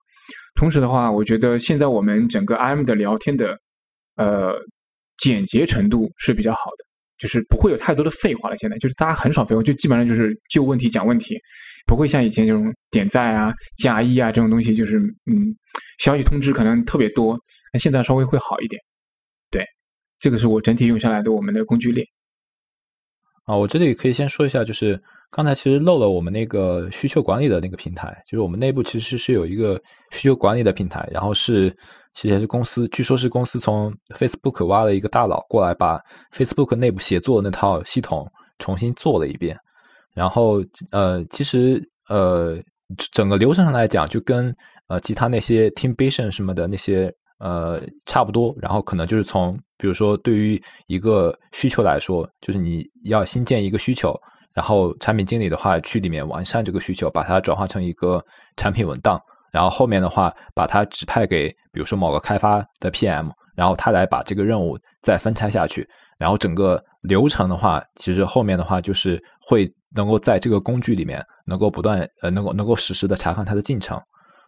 同时的话，我觉得现在我们整个 IM 的聊天的呃简洁程度是比较好的，就是不会有太多的废话了。现在就是大家很少废话，就基本上就是就问题讲问题，不会像以前这种点赞啊、加一啊这种东西，就是嗯消息通知可能特别多。那现在稍微会好一点。对，这个是我整体用下来的我们的工具链。啊，我这里可以先说一下，就是刚才其实漏了我们那个需求管理的那个平台，就是我们内部其实是有一个需求管理的平台，然后是其实是公司，据说是公司从 Facebook 挖了一个大佬过来，把 Facebook 内部协作那套系统重新做了一遍，然后呃，其实呃，整个流程上来讲，就跟呃其他那些 Teamvision 什么的那些。呃，差不多，然后可能就是从，比如说，对于一个需求来说，就是你要新建一个需求，然后产品经理的话去里面完善这个需求，把它转化成一个产品文档，然后后面的话把它指派给，比如说某个开发的 PM，然后他来把这个任务再分拆下去，然后整个流程的话，其实后面的话就是会能够在这个工具里面能够不断呃能够能够实时的查看它的进程。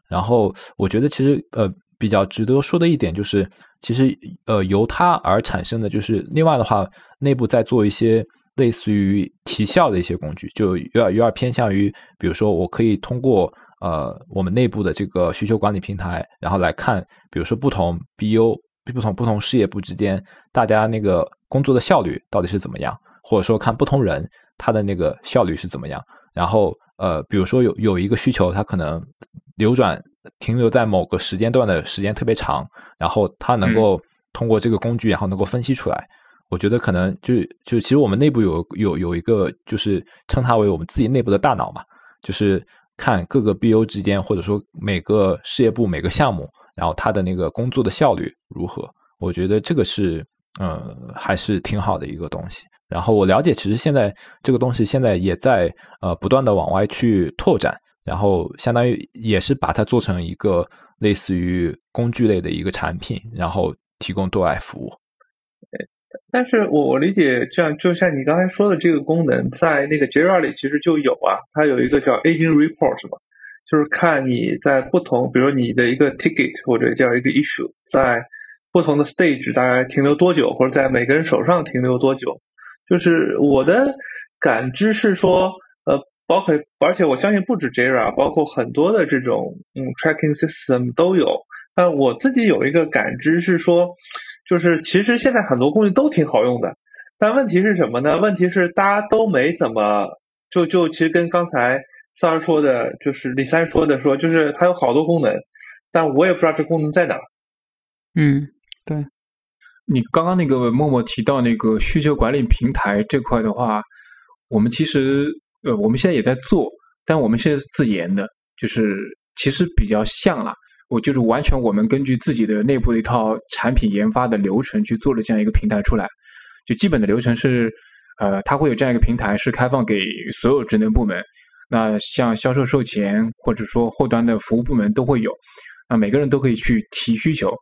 然后我觉得其实呃，比较值得说的一点就是，其实呃由它而产生的就是另外的话，内部在做一些类似于提效的一些工具，就有点有点偏向于，比如说我可以通过呃我们内部的这个需求管理平台，然后来看，比如说不同 BU 不同不同事业部之间大家那个工作的效率到底是怎么样，或者说看不同人他的那个效率是怎么样，然后呃比如说有有一个需求，它可能流转。停留在某个时间段的时间特别长，然后它能够通过这个工具，然后能够分析出来。我觉得可能就就其实我们内部有有有一个就是称它为我们自己内部的大脑嘛，就是看各个 BU 之间或者说每个事业部每个项目，然后它的那个工作的效率如何。我觉得这个是呃还是挺好的一个东西。然后我了解，其实现在这个东西现在也在呃不断的往外去拓展。然后相当于也是把它做成一个类似于工具类的一个产品，然后提供对外服务。但是我我理解，这样就像你刚才说的这个功能，在那个 Jira 里其实就有啊，它有一个叫 Aging Report 嘛，就是看你在不同，比如你的一个 ticket 或者叫一个 issue，在不同的 stage 大概停留多久，或者在每个人手上停留多久。就是我的感知是说，呃。包括，而且我相信不止 Jira，包括很多的这种嗯 tracking system 都有。但我自己有一个感知是说，就是其实现在很多工具都挺好用的，但问题是什么呢？问题是大家都没怎么就就其实跟刚才三儿说的，就是李三说的说，就是它有好多功能，但我也不知道这功能在哪。嗯，对。你刚刚那个默默提到那个需求管理平台这块的话，我们其实。呃，我们现在也在做，但我们现在是自研的，就是其实比较像了。我就是完全我们根据自己的内部的一套产品研发的流程去做了这样一个平台出来。就基本的流程是，呃，它会有这样一个平台是开放给所有职能部门。那像销售、售前或者说后端的服务部门都会有。那每个人都可以去提需求，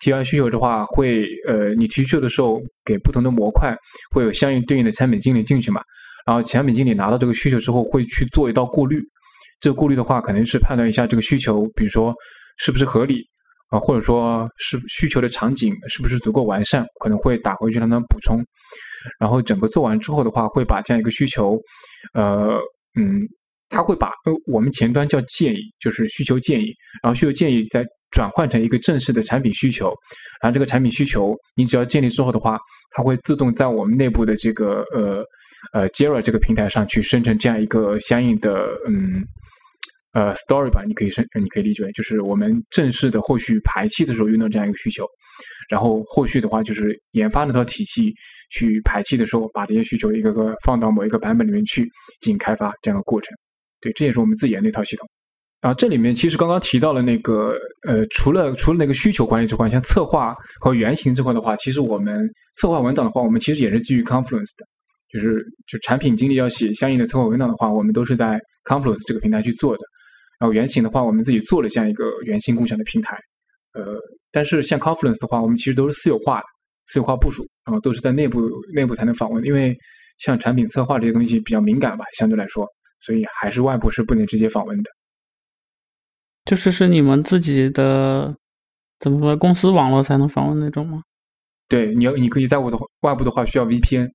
提完需求的话，会呃，你提需求的时候给不同的模块会有相应对应的产品经理进去嘛？然后产品经理拿到这个需求之后，会去做一道过滤。这个过滤的话，可能是判断一下这个需求，比如说是不是合理啊，或者说是需求的场景是不是足够完善，可能会打回去让他们补充。然后整个做完之后的话，会把这样一个需求，呃，嗯，他会把呃我们前端叫建议，就是需求建议，然后需求建议再转换成一个正式的产品需求。然后这个产品需求，你只要建立之后的话，它会自动在我们内部的这个呃。呃，Jira 这个平台上去生成这样一个相应的嗯呃 story 吧，你可以生，你可以理解为就是我们正式的后续排期的时候用到这样一个需求，然后后续的话就是研发那套体系去排期的时候，把这些需求一个个放到某一个版本里面去进行开发这样的过程。对，这也是我们自研那套系统。然后这里面其实刚刚提到了那个呃，除了除了那个需求管理这块，像策划和原型这块的话，其实我们策划文档的话，我们其实也是基于 Confluence 的。就是就产品经理要写相应的策划文档的话，我们都是在 Confluence 这个平台去做的。然后原型的话，我们自己做了这样一个原型共享的平台。呃，但是像 Confluence 的话，我们其实都是私有化的，私有化部署，然后都是在内部内部才能访问。因为像产品策划这些东西比较敏感吧，相对来说，所以还是外部是不能直接访问的。就是是你们自己的怎么说公司网络才能访问那种吗？对，你要你可以在我的外部的话需要 VPN。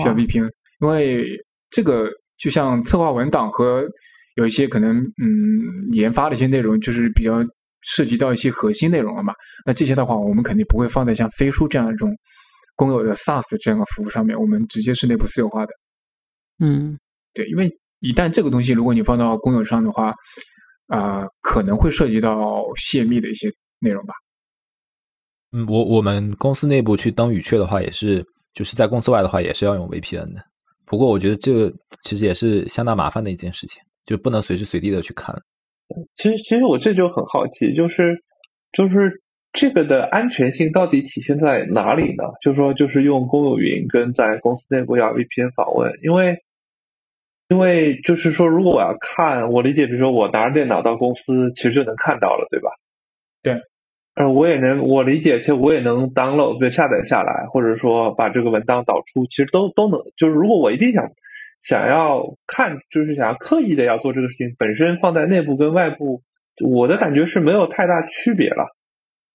需要 VPN，因为这个就像策划文档和有一些可能嗯研发的一些内容，就是比较涉及到一些核心内容了嘛。那这些的话，我们肯定不会放在像飞书这样一种公有的 SaaS 这样的服务上面，我们直接是内部私有化的。嗯，对，因为一旦这个东西如果你放到公有上的话，啊，可能会涉及到泄密的一些内容吧。嗯，我我们公司内部去登语雀的话，也是。就是在公司外的话，也是要用 VPN 的。不过我觉得这个其实也是相当麻烦的一件事情，就不能随时随地的去看。其实，其实我这就很好奇，就是就是这个的安全性到底体现在哪里呢？就是说，就是用公有云跟在公司内部要 VPN 访问，因为因为就是说，如果我要看，我理解，比如说我拿着电脑到公司，其实就能看到了，对吧？对。呃，我也能，我理解，其实我也能 download，就下载下来，或者说把这个文档导出，其实都都能。就是如果我一定想想要看，就是想要刻意的要做这个事情，本身放在内部跟外部，我的感觉是没有太大区别了。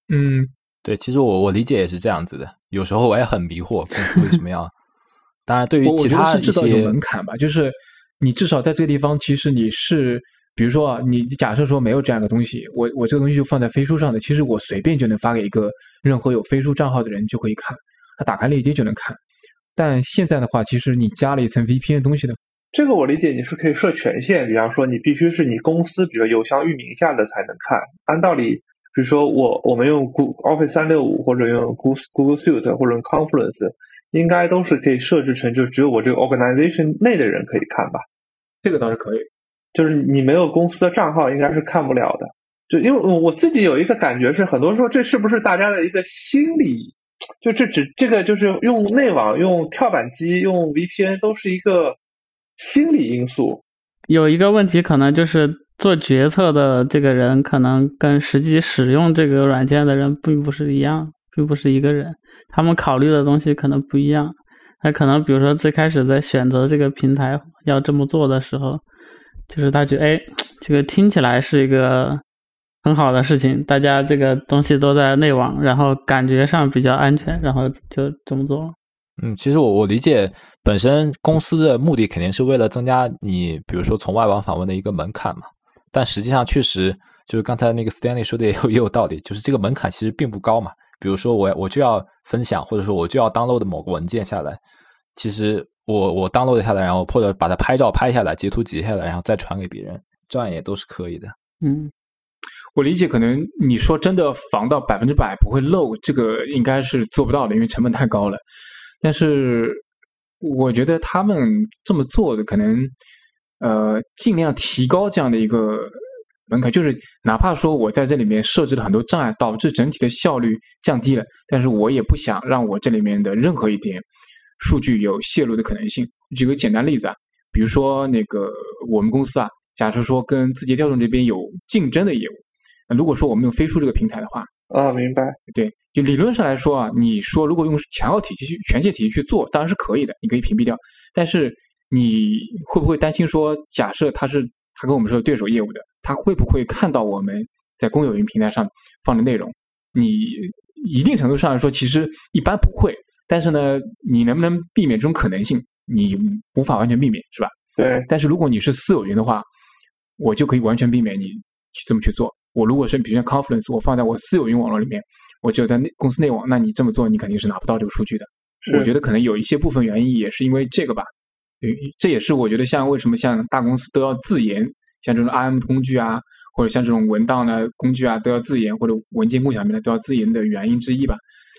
嗯，对，其实我我理解也是这样子的。有时候我也很迷惑，公司为什么要？当然，对于其他一些门槛吧，就是你至少在这个地方，其实你是，比如说啊，你假设说没有这样一个东西，我我这个东西就放在飞书上的，其实我随便就能发给一个任何有飞书账号的人就可以看，他打开链接就能看。但现在的话，其实你加了一层 VPN 东西的，这个我理解你是可以设权限，比方说你必须是你公司，比如邮箱域名下的才能看。按道理，比如说我我们用 Google Office 三六五或者用 Google Google Suite 或者用 Confluence。应该都是可以设置成，就只有我这个 organization 内的人可以看吧？这个倒是可以，就是你没有公司的账号，应该是看不了的。就因为我我自己有一个感觉是，很多人说这是不是大家的一个心理？就这只这个就是用内网、用跳板机、用 VPN 都是一个心理因素。有一个问题可能就是做决策的这个人，可能跟实际使用这个软件的人并不是一样，并不是一个人。他们考虑的东西可能不一样，那可能比如说最开始在选择这个平台要这么做的时候，就是他觉得哎，这个听起来是一个很好的事情，大家这个东西都在内网，然后感觉上比较安全，然后就这么做。嗯，其实我我理解，本身公司的目的肯定是为了增加你，比如说从外网访问的一个门槛嘛。但实际上确实就是刚才那个 Stanley 说的也有也有道理，就是这个门槛其实并不高嘛。比如说我我就要分享，或者说我就要 download 某个文件下来，其实我我 download 下来，然后或者把它拍照拍下来，截图截下来，然后再传给别人，这样也都是可以的。嗯，我理解，可能你说真的防到百分之百不会漏，这个应该是做不到的，因为成本太高了。但是我觉得他们这么做的，可能呃尽量提高这样的一个。门槛就是，哪怕说我在这里面设置了很多障碍，导致整体的效率降低了，但是我也不想让我这里面的任何一点数据有泄露的可能性。举个简单例子啊，比如说那个我们公司啊，假设说跟字节跳动这边有竞争的业务，如果说我们用飞书这个平台的话，啊，明白？对，就理论上来说啊，你说如果用强号体系去权限体系去做，当然是可以的，你可以屏蔽掉。但是你会不会担心说，假设他是他跟我们是对手业务的？他会不会看到我们在公有云平台上放的内容？你一定程度上来说，其实一般不会。但是呢，你能不能避免这种可能性？你无法完全避免，是吧？对。但是如果你是私有云的话，我就可以完全避免你去这么去做。我如果是比如像 Confluence，我放在我私有云网络里面，我只有在内公司内网，那你这么做，你肯定是拿不到这个数据的。我觉得可能有一些部分原因也是因为这个吧。这也是我觉得像为什么像大公司都要自研。像这种 IM 工具啊，或者像这种文档的工具啊，都要自研，或者文件共享平台都要自研的原因之一吧。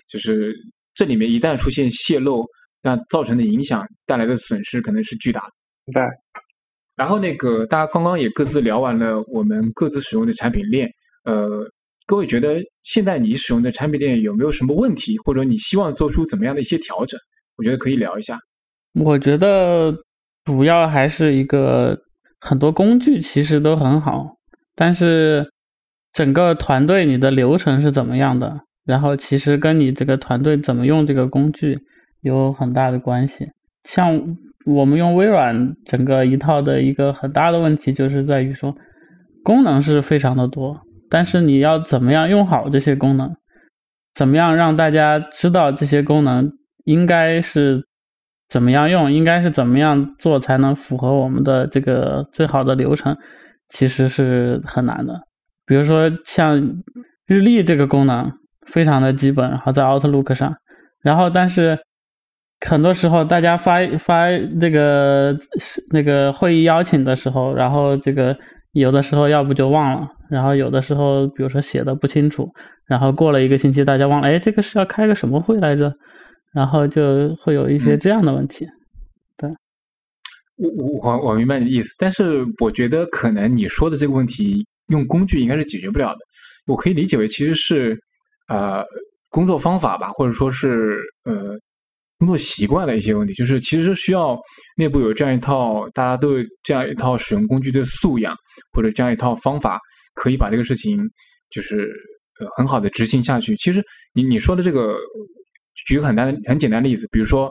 就是这里面一旦出现泄露，那造成的影响带来的损失可能是巨大的。对。然后那个大家刚刚也各自聊完了我们各自使用的产品链，呃，各位觉得现在你使用的产品链有没有什么问题，或者你希望做出怎么样的一些调整？我觉得可以聊一下。我觉得主要还是一个。很多工具其实都很好，但是整个团队你的流程是怎么样的？然后其实跟你这个团队怎么用这个工具有很大的关系。像我们用微软整个一套的一个很大的问题，就是在于说功能是非常的多，但是你要怎么样用好这些功能？怎么样让大家知道这些功能应该是？怎么样用，应该是怎么样做才能符合我们的这个最好的流程，其实是很难的。比如说像日历这个功能，非常的基本，好在 Outlook 上，然后但是很多时候大家发发那个那个会议邀请的时候，然后这个有的时候要不就忘了，然后有的时候比如说写的不清楚，然后过了一个星期大家忘了，哎，这个是要开个什么会来着？然后就会有一些这样的问题，对，我我我我明白你的意思，但是我觉得可能你说的这个问题用工具应该是解决不了的。我可以理解为其实是呃工作方法吧，或者说是呃工作习惯的一些问题，就是其实需要内部有这样一套大家都有这样一套使用工具的素养，或者这样一套方法，可以把这个事情就是呃很好的执行下去。其实你你说的这个。举个很单很简单的例子，比如说，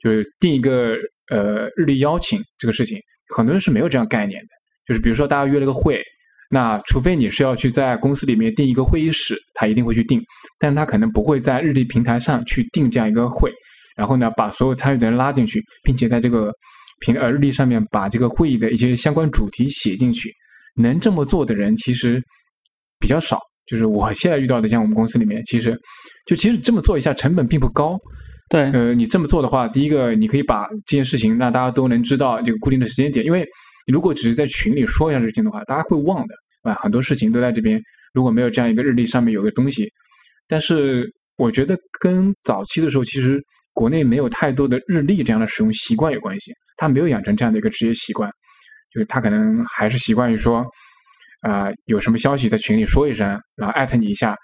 就是定一个呃日历邀请这个事情，很多人是没有这样概念的。就是比如说大家约了个会，那除非你是要去在公司里面定一个会议室，他一定会去定，但他可能不会在日历平台上去定这样一个会，然后呢，把所有参与的人拉进去，并且在这个平呃日历上面把这个会议的一些相关主题写进去。能这么做的人其实比较少，就是我现在遇到的，像我们公司里面，其实就其实这么做一下成本并不高。对，呃，你这么做的话，第一个你可以把这件事情让大家都能知道这个固定的时间点，因为如果只是在群里说一下事情的话，大家会忘的啊。很多事情都在这边，如果没有这样一个日历上面有个东西，但是我觉得跟早期的时候，其实国内没有太多的日历这样的使用习惯有关系，他没有养成这样的一个职业习惯，就是他可能还是习惯于说，啊，有什么消息在群里说一声，然后艾特你一下，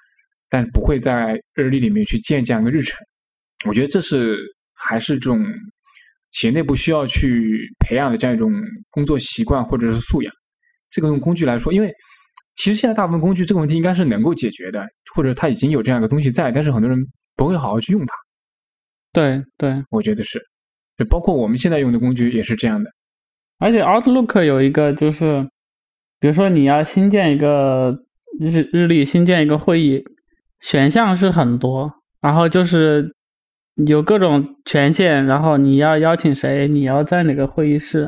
但不会在日历里面去建这样一个日程。我觉得这是还是这种企业内部需要去培养的这样一种工作习惯或者是素养。这个用工具来说，因为其实现在大部分工具这个问题应该是能够解决的，或者它已经有这样一个东西在，但是很多人不会好好去用它。对对，我觉得是，就包括我们现在用的工具也是这样的。而且 Outlook 有一个就是，比如说你要新建一个日日历，新建一个会议，选项是很多，然后就是。有各种权限，然后你要邀请谁，你要在哪个会议室，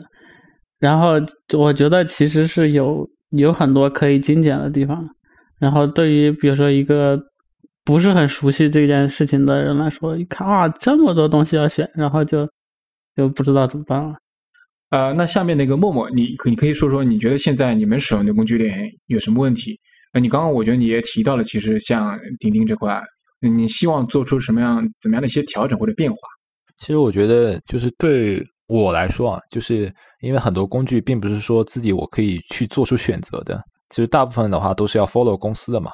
然后我觉得其实是有有很多可以精简的地方。然后对于比如说一个不是很熟悉这件事情的人来说，一看啊这么多东西要选，然后就就不知道怎么办了。呃，那下面那个默默，你可你可以说说你觉得现在你们使用的工具链有什么问题？呃，你刚刚我觉得你也提到了，其实像钉钉这块。你希望做出什么样、怎么样的一些调整或者变化？其实我觉得，就是对我来说啊，就是因为很多工具并不是说自己我可以去做出选择的，其实大部分的话都是要 follow 公司的嘛。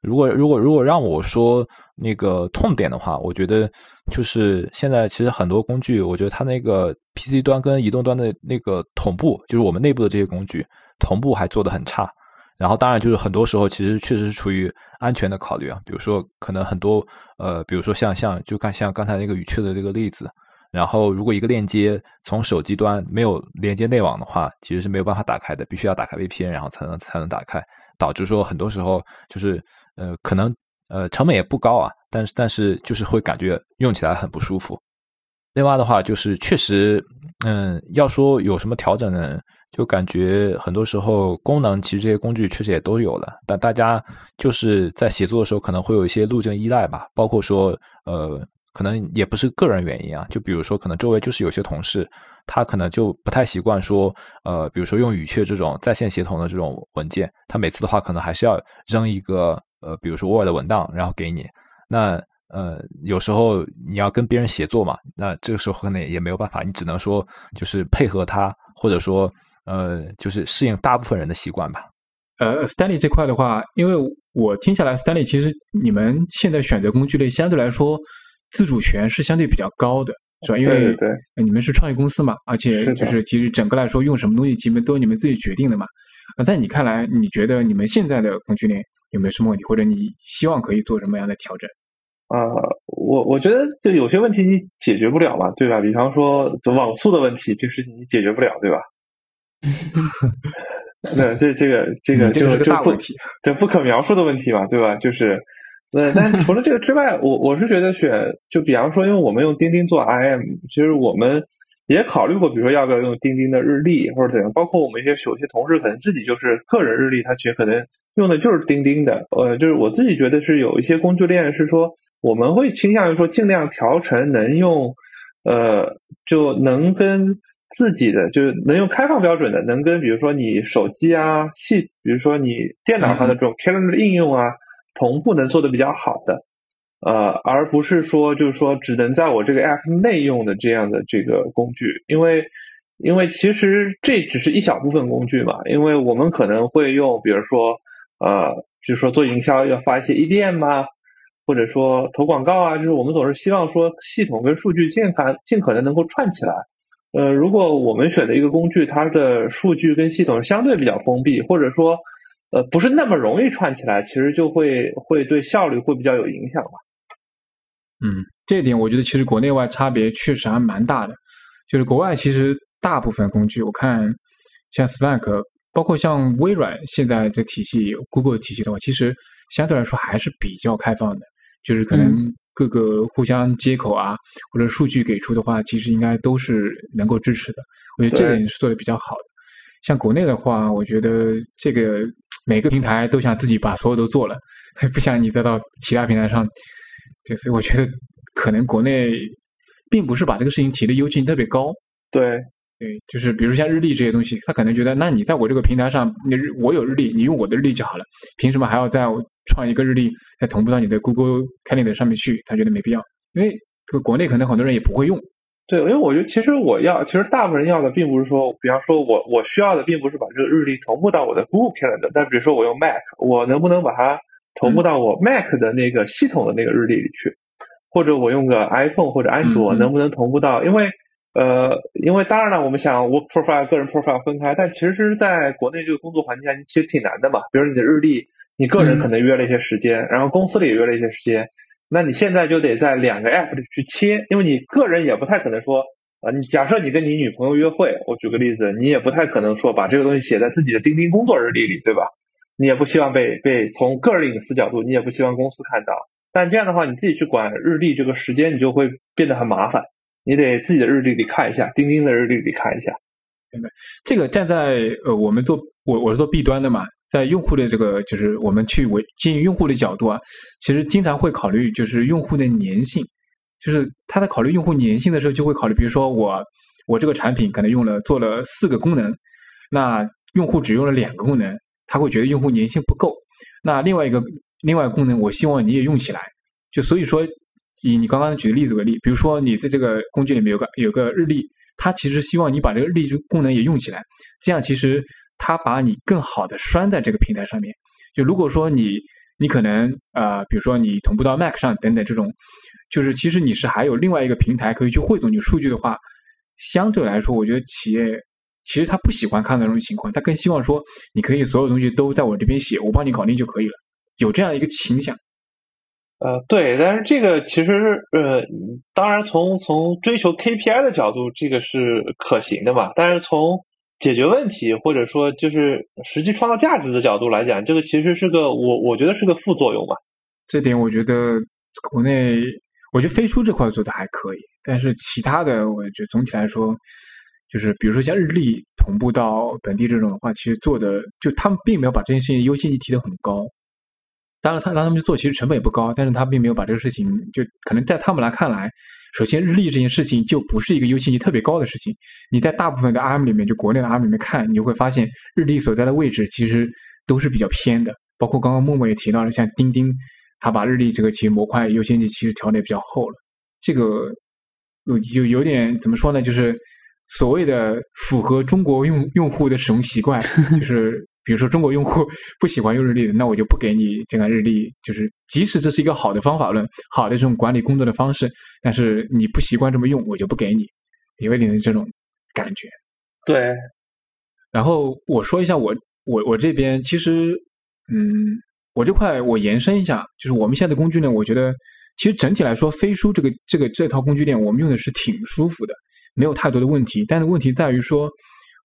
如果如果如果让我说那个痛点的话，我觉得就是现在其实很多工具，我觉得它那个 PC 端跟移动端的那个同步，就是我们内部的这些工具同步还做得很差。然后当然就是很多时候其实确实是出于安全的考虑啊，比如说可能很多呃，比如说像像就看像刚才那个语雀的这个例子，然后如果一个链接从手机端没有连接内网的话，其实是没有办法打开的，必须要打开 VPN 然后才能才能打开，导致说很多时候就是呃可能呃成本也不高啊，但是但是就是会感觉用起来很不舒服。另外的话就是确实嗯要说有什么调整呢？就感觉很多时候功能其实这些工具确实也都有了，但大家就是在写作的时候可能会有一些路径依赖吧，包括说呃，可能也不是个人原因啊，就比如说可能周围就是有些同事，他可能就不太习惯说呃，比如说用语雀这种在线协同的这种文件，他每次的话可能还是要扔一个呃，比如说 Word 文档然后给你，那呃有时候你要跟别人协作嘛，那这个时候可能也没有办法，你只能说就是配合他，或者说。呃，就是适应大部分人的习惯吧。呃，Stanley 这块的话，因为我听下来，Stanley 其实你们现在选择工具类相对来说自主权是相对比较高的，是吧？因为对你们是创业公司嘛，而且就是其实整个来说用什么东西基本都是你们自己决定的嘛。那在你看来，你觉得你们现在的工具链有没有什么问题，或者你希望可以做什么样的调整？啊，我我觉得就有些问题你解决不了嘛，对吧？比方说网速的问题，这事情你解决不了，对吧？那这这个这个就就不这不可描述的问题嘛，对吧？就是，呃，但除了这个之外，我我是觉得选就比方说，因为我们用钉钉做 IM，其实我们也考虑过，比如说要不要用钉钉的日历或者怎样。包括我们一些有些同事可能自己就是个人日历，他其实可能用的就是钉钉的。呃，就是我自己觉得是有一些工具链是说，我们会倾向于说尽量调成能用，呃，就能跟。自己的就是能用开放标准的，能跟比如说你手机啊系，比如说你电脑上的这种 calendar 应用啊同步能做的比较好的，呃，而不是说就是说只能在我这个 app 内用的这样的这个工具，因为因为其实这只是一小部分工具嘛，因为我们可能会用比如说呃，就是说做营销要发一些 EDM 啊，或者说投广告啊，就是我们总是希望说系统跟数据尽可尽可能能够串起来。呃，如果我们选的一个工具，它的数据跟系统相对比较封闭，或者说呃不是那么容易串起来，其实就会会对效率会比较有影响吧。嗯，这一点我觉得其实国内外差别确实还蛮大的。就是国外其实大部分工具，我看像 Slack 包括像微软现在这体系、Google 体系的话，其实相对来说还是比较开放的，就是可能各个互相接口啊，或者数据给出的话，其实应该都是能够支持的。我觉得这点是做的比较好的。像国内的话，我觉得这个每个平台都想自己把所有都做了，不想你再到其他平台上。对，所以我觉得可能国内并不是把这个事情提的优先特别高。对。对，就是比如像日历这些东西，他可能觉得，那你在我这个平台上，你日我有日历，你用我的日历就好了，凭什么还要再创一个日历，再同步到你的 Google Calendar 上面去？他觉得没必要，因为国内可能很多人也不会用。对，因为我觉得其实我要，其实大部分人要的并不是说，比方说我我需要的并不是把这个日历同步到我的 Google Calendar，但比如说我用 Mac，我能不能把它同步到我 Mac 的那个系统的那个日历里去？或者我用个 iPhone 或者安卓，能不能同步到？因为呃，因为当然了，我们想 work profile 个人 profile 分开，但其实是在国内这个工作环境下，其实挺难的嘛。比如你的日历，你个人可能约了一些时间，然后公司里也约了一些时间，那你现在就得在两个 app 里去切，因为你个人也不太可能说，啊，你假设你跟你女朋友约会，我举个例子，你也不太可能说把这个东西写在自己的钉钉工作日历里，对吧？你也不希望被被从个人隐私角度，你也不希望公司看到。但这样的话，你自己去管日历这个时间，你就会变得很麻烦。你得自己的日历里看一下，钉钉的日历里看一下。明白。这个站在呃，我们做我我是做 B 端的嘛，在用户的这个就是我们去为经营用户的角度啊，其实经常会考虑就是用户的粘性，就是他在考虑用户粘性的时候，就会考虑，比如说我我这个产品可能用了做了四个功能，那用户只用了两个功能，他会觉得用户粘性不够。那另外一个另外功能，我希望你也用起来，就所以说。以你刚刚举的例子为例，比如说你在这个工具里面有个有个日历，它其实希望你把这个日历功能也用起来，这样其实它把你更好的拴在这个平台上面。就如果说你你可能呃，比如说你同步到 Mac 上等等这种，就是其实你是还有另外一个平台可以去汇总你数据的话，相对来说，我觉得企业其实他不喜欢看到这种情况，他更希望说你可以所有东西都在我这边写，我帮你搞定就可以了，有这样一个倾向。呃，对，但是这个其实呃，当然从从追求 KPI 的角度，这个是可行的嘛。但是从解决问题或者说就是实际创造价值的角度来讲，这个其实是个我我觉得是个副作用嘛。这点我觉得国内，我觉得飞书这块做的还可以，但是其他的，我觉得总体来说，就是比如说像日历同步到本地这种的话，其实做的就他们并没有把这件事情优先级提得很高。当然，他让他们去做，其实成本也不高，但是他并没有把这个事情，就可能在他们来看来，首先日历这件事情就不是一个优先级特别高的事情。你在大部分的 ARM 里面，就国内的 ARM 里面看，你就会发现日历所在的位置其实都是比较偏的。包括刚刚默默也提到了，像钉钉，他把日历这个其实模块优先级其实调的也比较厚了。这个有有有点怎么说呢？就是所谓的符合中国用用户的使用习惯，就是。比如说中国用户 不喜欢用日历的，那我就不给你这个日历。就是即使这是一个好的方法论，好的这种管理工作的方式，但是你不习惯这么用，我就不给你，有一点这种感觉。对。然后我说一下我我我这边其实，嗯，我这块我延伸一下，就是我们现在的工具呢，我觉得其实整体来说，飞书这个这个这套工具链我们用的是挺舒服的，没有太多的问题。但是问题在于说。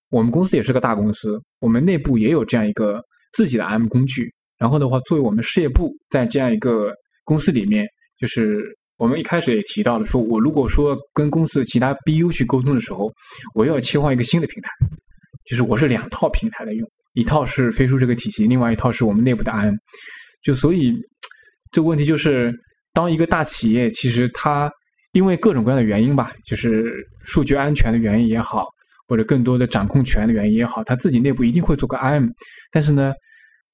我们公司也是个大公司，我们内部也有这样一个自己的 M 工具。然后的话，作为我们事业部在这样一个公司里面，就是我们一开始也提到了，说我如果说跟公司的其他 BU 去沟通的时候，我又要切换一个新的平台，就是我是两套平台在用，一套是飞书这个体系，另外一套是我们内部的 M。就所以这个问题就是，当一个大企业，其实它因为各种各样的原因吧，就是数据安全的原因也好。或者更多的掌控权的原因也好，他自己内部一定会做个 IM，但是呢，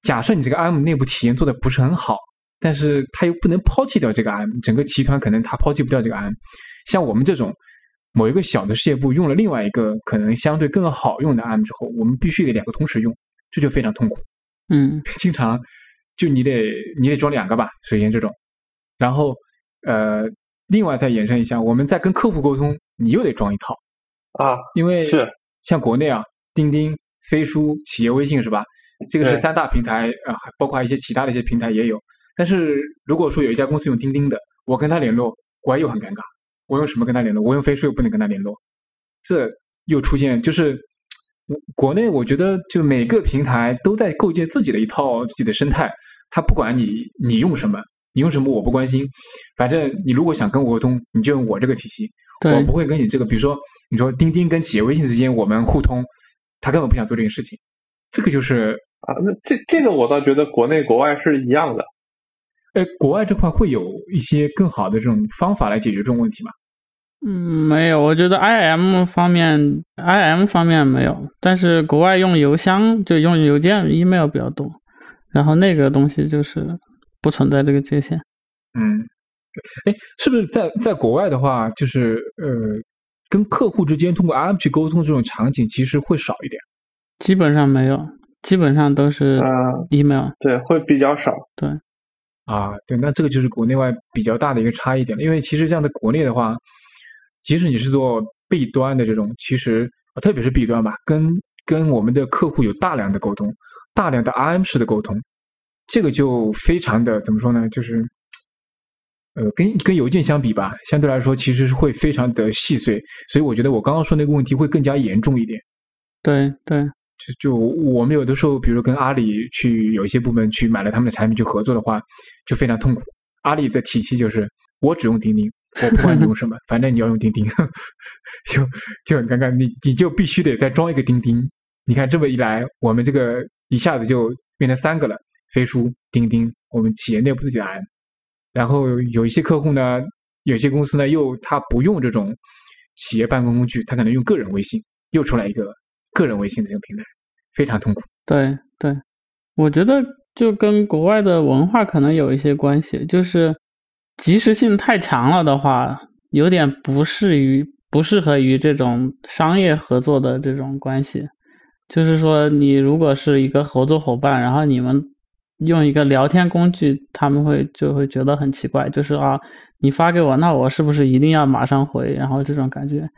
假设你这个 IM 内部体验做的不是很好，但是他又不能抛弃掉这个 IM，整个集团可能他抛弃不掉这个 IM。像我们这种某一个小的事业部用了另外一个可能相对更好用的 IM 之后，我们必须得两个同时用，这就非常痛苦。嗯，经常就你得你得装两个吧，首先这种，然后呃，另外再延伸一下，我们在跟客户沟通，你又得装一套。啊，因为是像国内啊，钉钉、飞书、企业微信是吧？这个是三大平台啊，包括一些其他的一些平台也有。但是如果说有一家公司用钉钉的，我跟他联络，我又很尴尬。我用什么跟他联络？我用飞书又不能跟他联络，这又出现就是国内我觉得就每个平台都在构建自己的一套自己的生态，他不管你你用什么，你用什么我不关心，反正你如果想跟我沟通，你就用我这个体系，对我不会跟你这个，比如说你说钉钉跟企业微信之间我们互通，他根本不想做这件事情，这个就是啊，那这这个我倒觉得国内国外是一样的。哎，国外这块会有一些更好的这种方法来解决这种问题吗？嗯，没有，我觉得 IM 方面，IM 方面没有，但是国外用邮箱就用邮件 email 比较多，然后那个东西就是不存在这个界限。嗯，哎，是不是在在国外的话，就是呃，跟客户之间通过 RM 去沟通这种场景其实会少一点？基本上没有，基本上都是嗯 email。对，会比较少。对啊，对，那这个就是国内外比较大的一个差异点了。因为其实像在国内的话，即使你是做 B 端的这种，其实呃特别是 B 端吧，跟跟我们的客户有大量的沟通，大量的 RM 式的沟通，这个就非常的怎么说呢？就是呃，跟跟邮件相比吧，相对来说其实是会非常的细碎，所以我觉得我刚刚说那个问题会更加严重一点。对对，就就我们有的时候，比如跟阿里去有一些部门去买了他们的产品去合作的话，就非常痛苦。阿里的体系就是我只用钉钉，我不管你用什么，反正你要用钉钉，就就很尴尬。你你就必须得再装一个钉钉。你看这么一来，我们这个一下子就变成三个了：飞书、钉钉，我们企业内部自己的 M。然后有一些客户呢，有些公司呢又他不用这种企业办公工具，他可能用个人微信，又出来一个个人微信的这个平台，非常痛苦。对对，我觉得就跟国外的文化可能有一些关系，就是及时性太强了的话，有点不适于不适合于这种商业合作的这种关系。就是说，你如果是一个合作伙伴，然后你们用一个聊天工具，他们会就会觉得很奇怪，就是啊，你发给我，那我是不是一定要马上回？然后这种感觉。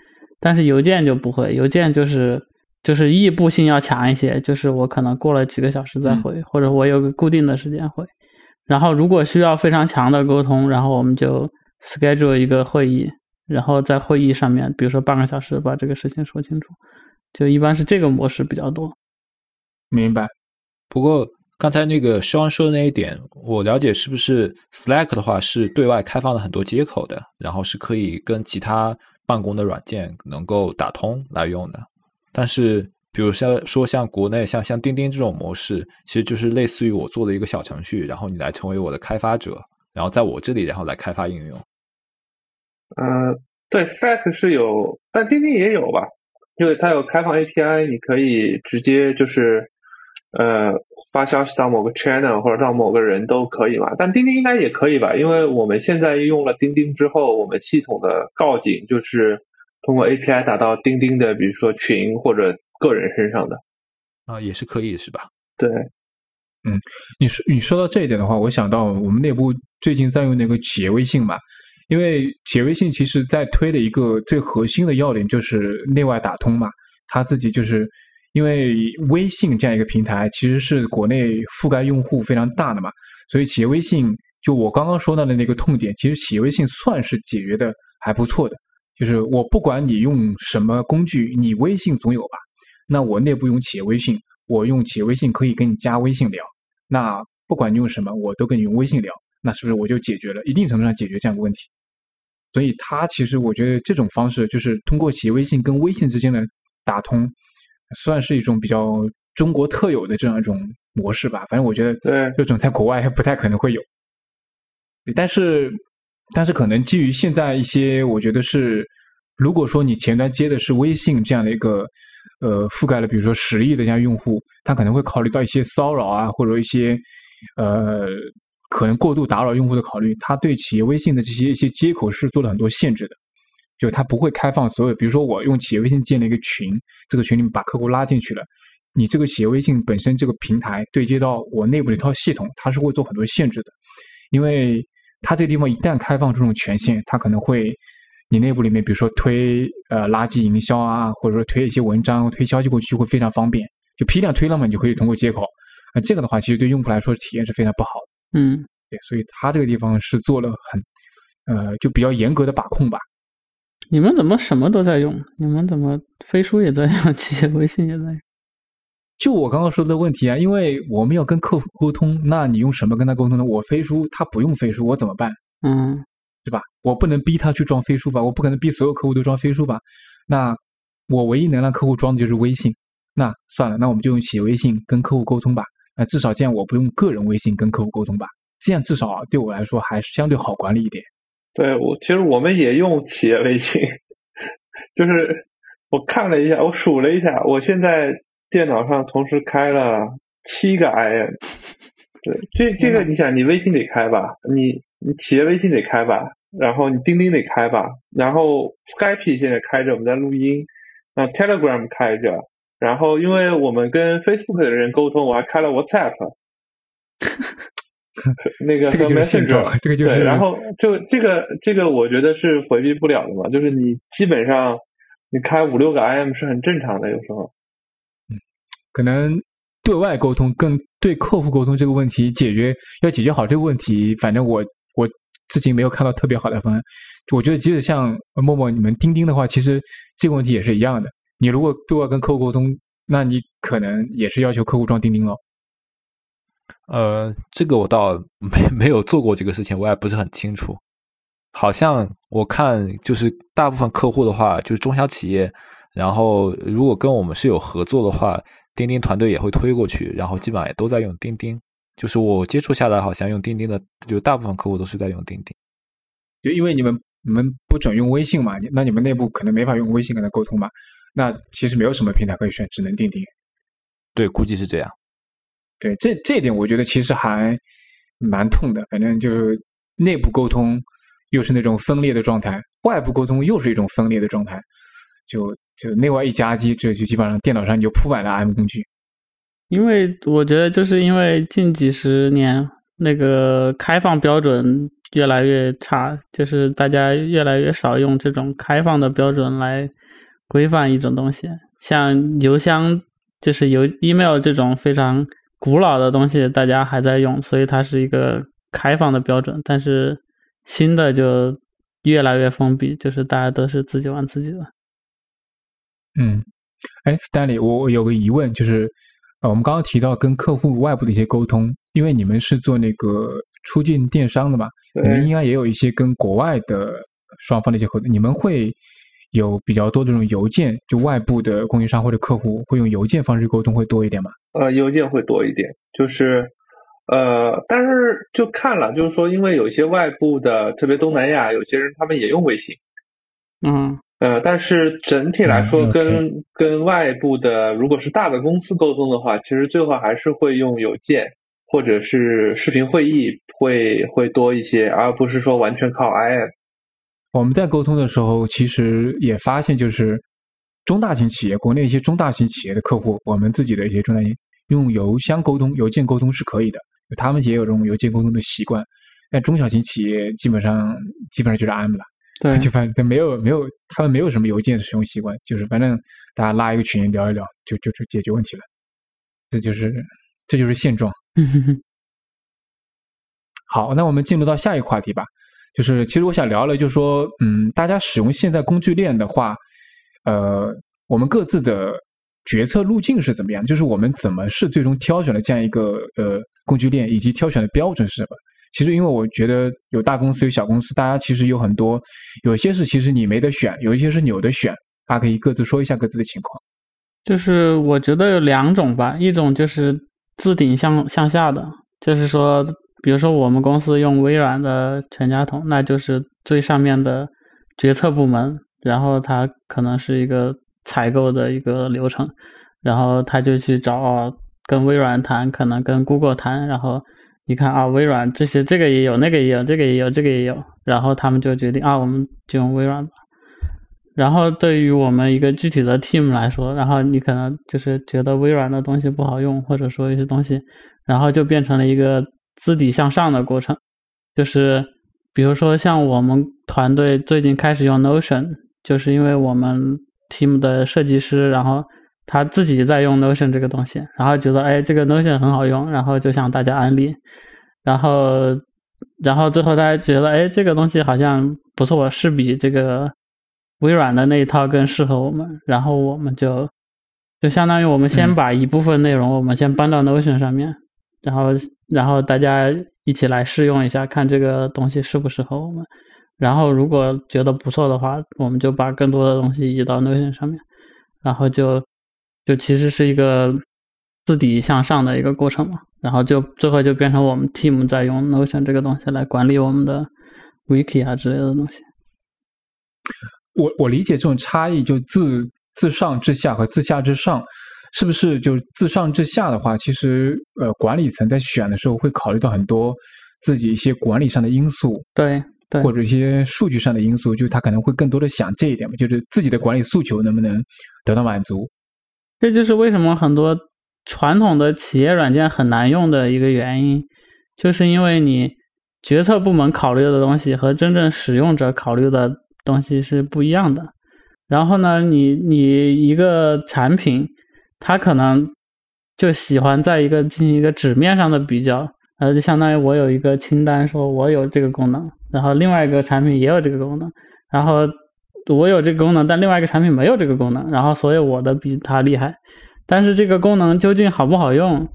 但是邮件就不会，邮件就是就是异步性要强一些，就是我可能过了几个小时再回，或者我有个固定的时间回。然后如果需要非常强的沟通，然后我们就 schedule 一个会议，然后在会议上面，比如说半个小时把这个事情说清楚，就一般是这个模式比较多。明白。不过刚才那个肖恩说的那一点，我了解是不是 Slack 的话是对外开放了很多接口的，然后是可以跟其他办公的软件能够打通来用的。但是比如像说像国内像像钉钉这种模式，其实就是类似于我做了一个小程序，然后你来成为我的开发者，然后在我这里然后来开发应用。嗯，对，Slack 是有，但钉钉也有吧？因为它有开放 API，你可以直接就是呃发消息到某个 channel 或者到某个人都可以嘛。但钉钉应该也可以吧？因为我们现在用了钉钉之后，我们系统的告警就是通过 API 打到钉钉的，比如说群或者个人身上的。啊，也是可以是吧？对，嗯你说你说到这一点的话，我想到我们内部最近在用那个企业微信嘛，因为企业微信其实在推的一个最核心的要点就是内外打通嘛，它自己就是因为微信这样一个平台其实是国内覆盖用户非常大的嘛，所以企业微信就我刚刚说到的那个痛点，其实企业微信算是解决的还不错的，就是我不管你用什么工具，你微信总有吧。那我内部用企业微信，我用企业微信可以跟你加微信聊。那不管你用什么，我都跟你用微信聊，那是不是我就解决了一定程度上解决这样的问题？所以它其实我觉得这种方式就是通过企业微信跟微信之间的打通，算是一种比较中国特有的这样一种模式吧。反正我觉得对这种在国外不太可能会有。但是，但是可能基于现在一些，我觉得是，如果说你前端接的是微信这样的一个，呃，覆盖了比如说十亿的这样用户，他可能会考虑到一些骚扰啊，或者一些，呃，可能过度打扰用户的考虑，他对企业微信的这些一些接口是做了很多限制的，就他不会开放所有，比如说我用企业微信建了一个群，这个群里面把客户拉进去了。你这个企业微信本身这个平台对接到我内部的一套系统，它是会做很多限制的，因为它这个地方一旦开放这种权限，它可能会你内部里面，比如说推呃垃圾营销啊，或者说推一些文章、推消息过去就会非常方便，就批量推了嘛，你就可以通过接口。那、这个的话，其实对用户来说体验是非常不好的。嗯，对，所以它这个地方是做了很呃就比较严格的把控吧。你们怎么什么都在用？你们怎么飞书也在用，企业微信也在用？就我刚刚说的问题啊，因为我们要跟客户沟通，那你用什么跟他沟通呢？我飞书，他不用飞书，我怎么办？嗯，对吧？我不能逼他去装飞书吧？我不可能逼所有客户都装飞书吧？那我唯一能让客户装的就是微信。那算了，那我们就用企业微信跟客户沟通吧。那至少这样我不用个人微信跟客户沟通吧？这样至少对我来说还是相对好管理一点。对我，其实我们也用企业微信，就是我看了一下，我数了一下，我现在电脑上同时开了七个 IM。对，这这个你想，你微信得开吧？你你企业微信得开吧？然后你钉钉得开吧？然后 Skype 现在开着，我们在录音。啊 Telegram 开着，然后因为我们跟 Facebook 的人沟通，我还开了 WhatsApp。那个这个就是现状，这个就是。然后就这个这个，我觉得是回避不了的嘛。就是你基本上你开五六个 IM 是很正常的，有时候。嗯，可能对外沟通跟对客户沟通这个问题解决要解决好这个问题，反正我我至今没有看到特别好的方案。我觉得即使像陌陌、你们钉钉的话，其实这个问题也是一样的。你如果对外跟客户沟通，那你可能也是要求客户装钉钉了。呃，这个我倒没 没有做过这个事情，我也不是很清楚。好像我看就是大部分客户的话，就是中小企业，然后如果跟我们是有合作的话，钉钉团队也会推过去，然后基本上也都在用钉钉。就是我接触下来，好像用钉钉的，就大部分客户都是在用钉钉。就因为你们你们不准用微信嘛，那你们内部可能没法用微信跟他沟通嘛。那其实没有什么平台可以选，只能钉钉。对，估计是这样。对，这这点我觉得其实还蛮痛的。反正就是内部沟通又是那种分裂的状态，外部沟通又是一种分裂的状态，就就内外一夹击，这就基本上电脑上就铺满了 M 工具。因为我觉得就是因为近几十年那个开放标准越来越差，就是大家越来越少用这种开放的标准来规范一种东西，像邮箱就是邮 email 这种非常。古老的东西大家还在用，所以它是一个开放的标准。但是新的就越来越封闭，就是大家都是自己玩自己的。嗯，哎，Stanley，我我有个疑问，就是呃，我们刚刚提到跟客户外部的一些沟通，因为你们是做那个出境电商的嘛，你们应该也有一些跟国外的双方的一些合作，你们会。有比较多的这种邮件，就外部的供应商或者客户会用邮件方式沟通会多一点吗？呃，邮件会多一点，就是呃，但是就看了，就是说，因为有些外部的，特别东南亚，有些人他们也用微信，嗯，呃，但是整体来说，跟跟外部的，如果是大的公司沟通的话，其实最后还是会用邮件或者是视频会议会会多一些，而不是说完全靠 IM。我们在沟通的时候，其实也发现，就是中大型企业，国内一些中大型企业的客户，我们自己的一些中大型用邮箱沟通、邮件沟通是可以的，他们也有这种邮件沟通的习惯。但中小型企业基本上基本上就是 M 了，对，就反正没有没有，他们没有什么邮件使用习惯，就是反正大家拉一个群聊一聊，就就就解决问题了。这就是这就是现状。好，那我们进入到下一个话题吧。就是，其实我想聊了，就是说，嗯，大家使用现在工具链的话，呃，我们各自的决策路径是怎么样？就是我们怎么是最终挑选了这样一个呃工具链，以及挑选的标准是什么？其实，因为我觉得有大公司有小公司，大家其实有很多，有些是其实你没得选，有一些是你有的选，大家可以各自说一下各自的情况。就是我觉得有两种吧，一种就是自顶向向下的，就是说。比如说，我们公司用微软的全家桶，那就是最上面的决策部门，然后他可能是一个采购的一个流程，然后他就去找跟微软谈，可能跟 Google 谈，然后你看啊，微软这些这个也有，那个也有，这个也有，这个也有，然后他们就决定啊，我们就用微软吧。然后对于我们一个具体的 team 来说，然后你可能就是觉得微软的东西不好用，或者说一些东西，然后就变成了一个。自底向上的过程，就是比如说像我们团队最近开始用 Notion，就是因为我们 team 的设计师，然后他自己在用 Notion 这个东西，然后觉得哎这个 Notion 很好用，然后就向大家安利，然后然后最后大家觉得哎这个东西好像不错，是比这个微软的那一套更适合我们，然后我们就就相当于我们先把一部分内容我们先搬到 Notion 上面，然后然后大家一起来试用一下，看这个东西适不适合我们。然后如果觉得不错的话，我们就把更多的东西移到 Notion 上面，然后就就其实是一个自底向上的一个过程嘛。然后就最后就变成我们 team 在用 Notion 这个东西来管理我们的 wiki 啊之类的东西。我我理解这种差异，就自自上至下和自下至上，是不是就自上至下的话，其实呃管理层在选的时候会考虑到很多自己一些管理上的因素，对对，或者一些数据上的因素，就他可能会更多的想这一点嘛，就是自己的管理诉求能不能得到满足。这就是为什么很多传统的企业软件很难用的一个原因，就是因为你决策部门考虑的东西和真正使用者考虑的。东西是不一样的，然后呢，你你一个产品，他可能就喜欢在一个进行一个纸面上的比较，呃，就相当于我有一个清单，说我有这个功能，然后另外一个产品也有这个功能，然后我有这个功能，但另外一个产品没有这个功能，然后所以我的比他厉害，但是这个功能究竟好不好用，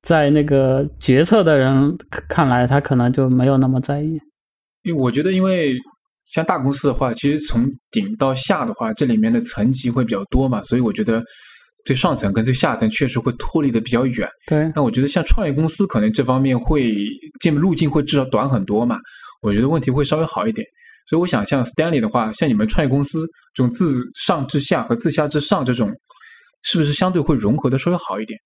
在那个决策的人看来，他可能就没有那么在意，因为我觉得，因为。像大公司的话，其实从顶到下的话，这里面的层级会比较多嘛，所以我觉得最上层跟最下层确实会脱离的比较远。对，那我觉得像创业公司，可能这方面会进路径会至少短很多嘛，我觉得问题会稍微好一点。所以我想，像 Stanley 的话，像你们创业公司这种自上至下和自下至上这种，是不是相对会融合的稍微好一点？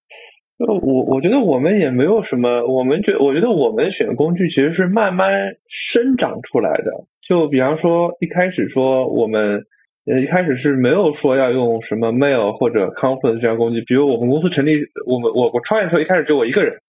呃，我我觉得我们也没有什么，我们觉我觉得我们选工具其实是慢慢生长出来的。就比方说一开始说我们呃一开始是没有说要用什么 Mail 或者 Confluence 这样工具，比如我们公司成立，我们我我创业的时候一开始只有我一个人，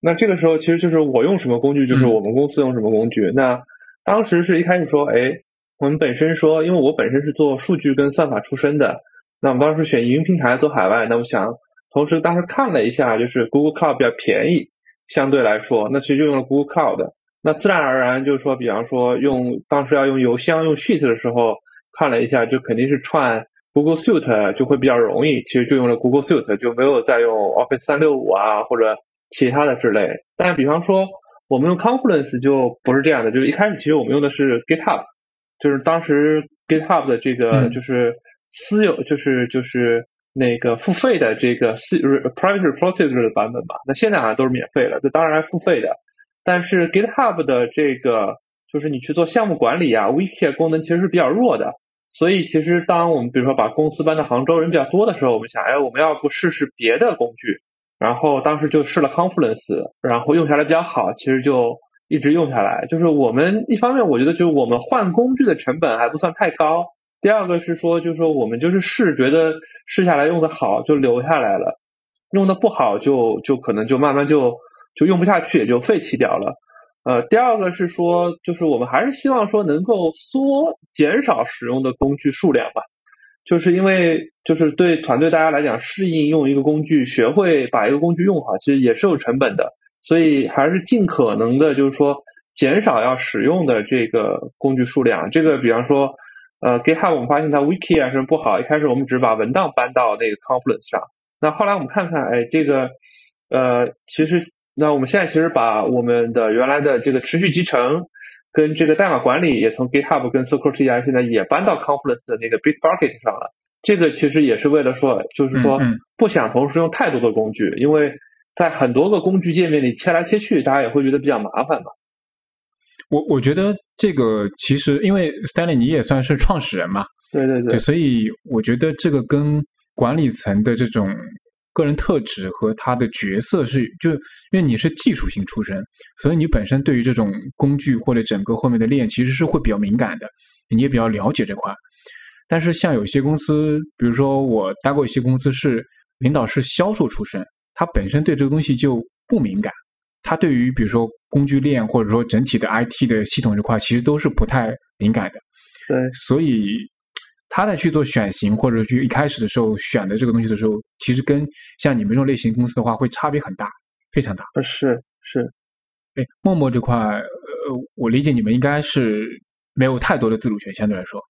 那这个时候其实就是我用什么工具就是我们公司用什么工具。那当时是一开始说，哎，我们本身说，因为我本身是做数据跟算法出身的，那我们当时选云平台做海外，那我想。同时，当时看了一下，就是 Google Cloud 比较便宜，相对来说，那其实就用了 Google Cloud。那自然而然就是说，比方说用当时要用邮箱、用 Sheet 的时候，看了一下，就肯定是串 Google Suite 就会比较容易，其实就用了 Google Suite，就没有再用 Office 三六五啊或者其他的之类。但比方说我们用 Confluence 就不是这样的，就是一开始其实我们用的是 GitHub，就是当时 GitHub 的这个就是私有，就是就是。那个付费的这个 private repository 的版本吧，那现在好像都是免费的，这当然付费的。但是 GitHub 的这个就是你去做项目管理啊，Wiki 功能其实是比较弱的。所以其实当我们比如说把公司搬到杭州，人比较多的时候，我们想，哎，我们要不试试别的工具？然后当时就试了 Confluence，然后用下来比较好，其实就一直用下来。就是我们一方面我觉得就是我们换工具的成本还不算太高。第二个是说，就是说我们就是试，觉得试下来用的好就留下来了，用的不好就就可能就慢慢就就用不下去，也就废弃掉了。呃，第二个是说，就是我们还是希望说能够缩减少使用的工具数量吧，就是因为就是对团队大家来讲，适应用一个工具，学会把一个工具用好，其实也是有成本的，所以还是尽可能的，就是说减少要使用的这个工具数量。这个比方说。呃，GitHub 我们发现它 Wiki 啊什么不好，一开始我们只是把文档搬到那个 Confluence 上，那后来我们看看，哎，这个呃，其实那我们现在其实把我们的原来的这个持续集成跟这个代码管理也从 GitHub 跟 Circle CI 现在也搬到 Confluence 的那个 Bitbucket 上了，这个其实也是为了说，就是说不想同时用太多的工具，因为在很多个工具界面里切来切去，大家也会觉得比较麻烦嘛。我我觉得这个其实，因为 Stanley 你也算是创始人嘛，对对。对，所以我觉得这个跟管理层的这种个人特质和他的角色是，就因为你是技术性出身，所以你本身对于这种工具或者整个后面的链其实是会比较敏感的，你也比较了解这块。但是像有些公司，比如说我待过一些公司，是领导是销售出身，他本身对这个东西就不敏感。他对于比如说工具链或者说整体的 IT 的系统这块，其实都是不太敏感的。对，所以他在去做选型或者去一开始的时候选的这个东西的时候，其实跟像你们这种类型公司的话，会差别很大，非常大。是是。哎，陌陌这块，呃，我理解你们应该是没有太多的自主权，相对来说。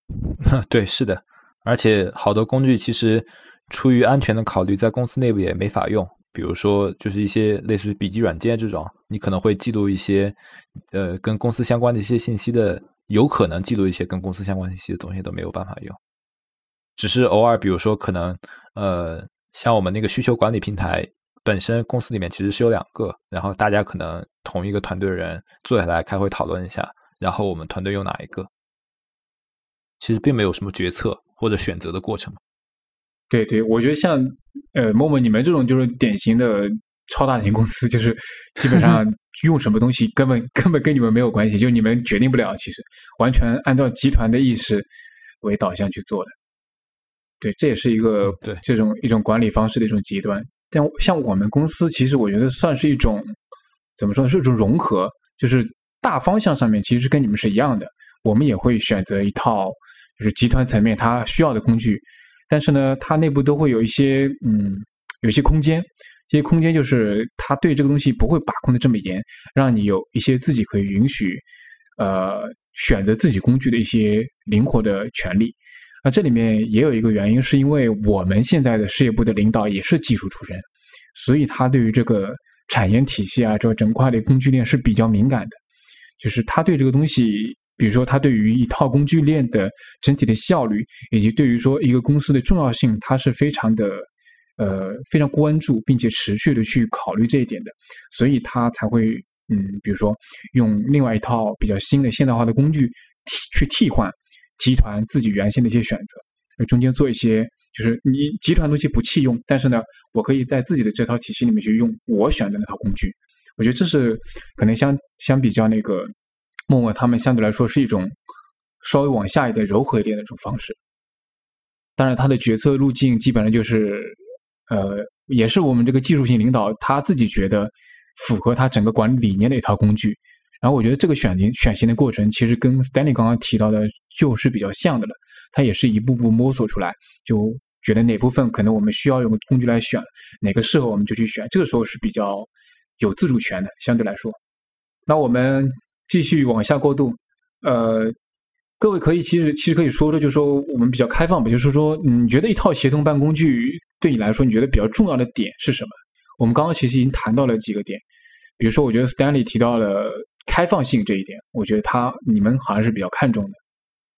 对，是的。而且好多工具其实出于安全的考虑，在公司内部也没法用。比如说，就是一些类似于笔记软件这种，你可能会记录一些呃跟公司相关的一些信息的，有可能记录一些跟公司相关信息的东西都没有办法用。只是偶尔，比如说可能呃，像我们那个需求管理平台本身公司里面其实是有两个，然后大家可能同一个团队的人坐下来开会讨论一下，然后我们团队用哪一个，其实并没有什么决策或者选择的过程。对对，我觉得像呃，默默你们这种就是典型的超大型公司，就是基本上 用什么东西根本根本跟你们没有关系，就你们决定不了，其实完全按照集团的意识为导向去做的。对，这也是一个对这种一种管理方式的一种极端。像像我们公司，其实我觉得算是一种怎么说呢，是一种融合，就是大方向上面其实跟你们是一样的，我们也会选择一套就是集团层面它需要的工具。但是呢，它内部都会有一些嗯，有一些空间，这些空间就是他对这个东西不会把控的这么严，让你有一些自己可以允许呃选择自己工具的一些灵活的权利。那这里面也有一个原因，是因为我们现在的事业部的领导也是技术出身，所以他对于这个产业体系啊，这整块的工具链是比较敏感的，就是他对这个东西。比如说，他对于一套工具链的整体的效率，以及对于说一个公司的重要性，他是非常的呃非常关注，并且持续的去考虑这一点的，所以他才会嗯，比如说用另外一套比较新的现代化的工具替去替换集团自己原先的一些选择，中间做一些就是你集团东西不弃用，但是呢，我可以在自己的这套体系里面去用我选的那套工具，我觉得这是可能相相比较那个。默默他们相对来说是一种稍微往下一点、柔和一点的这种方式。当然，他的决策路径基本上就是，呃，也是我们这个技术性领导他自己觉得符合他整个管理理念的一套工具。然后，我觉得这个选型选型的过程其实跟 Stanley 刚刚提到的就是比较像的了。他也是一步步摸索出来，就觉得哪部分可能我们需要用工具来选，哪个适合我们就去选。这个时候是比较有自主权的，相对来说。那我们。继续往下过渡，呃，各位可以其实其实可以说说，就是说我们比较开放吧，就是说，你觉得一套协同办公具对你来说，你觉得比较重要的点是什么？我们刚刚其实已经谈到了几个点，比如说，我觉得 Stanley 提到了开放性这一点，我觉得他你们好像是比较看重的。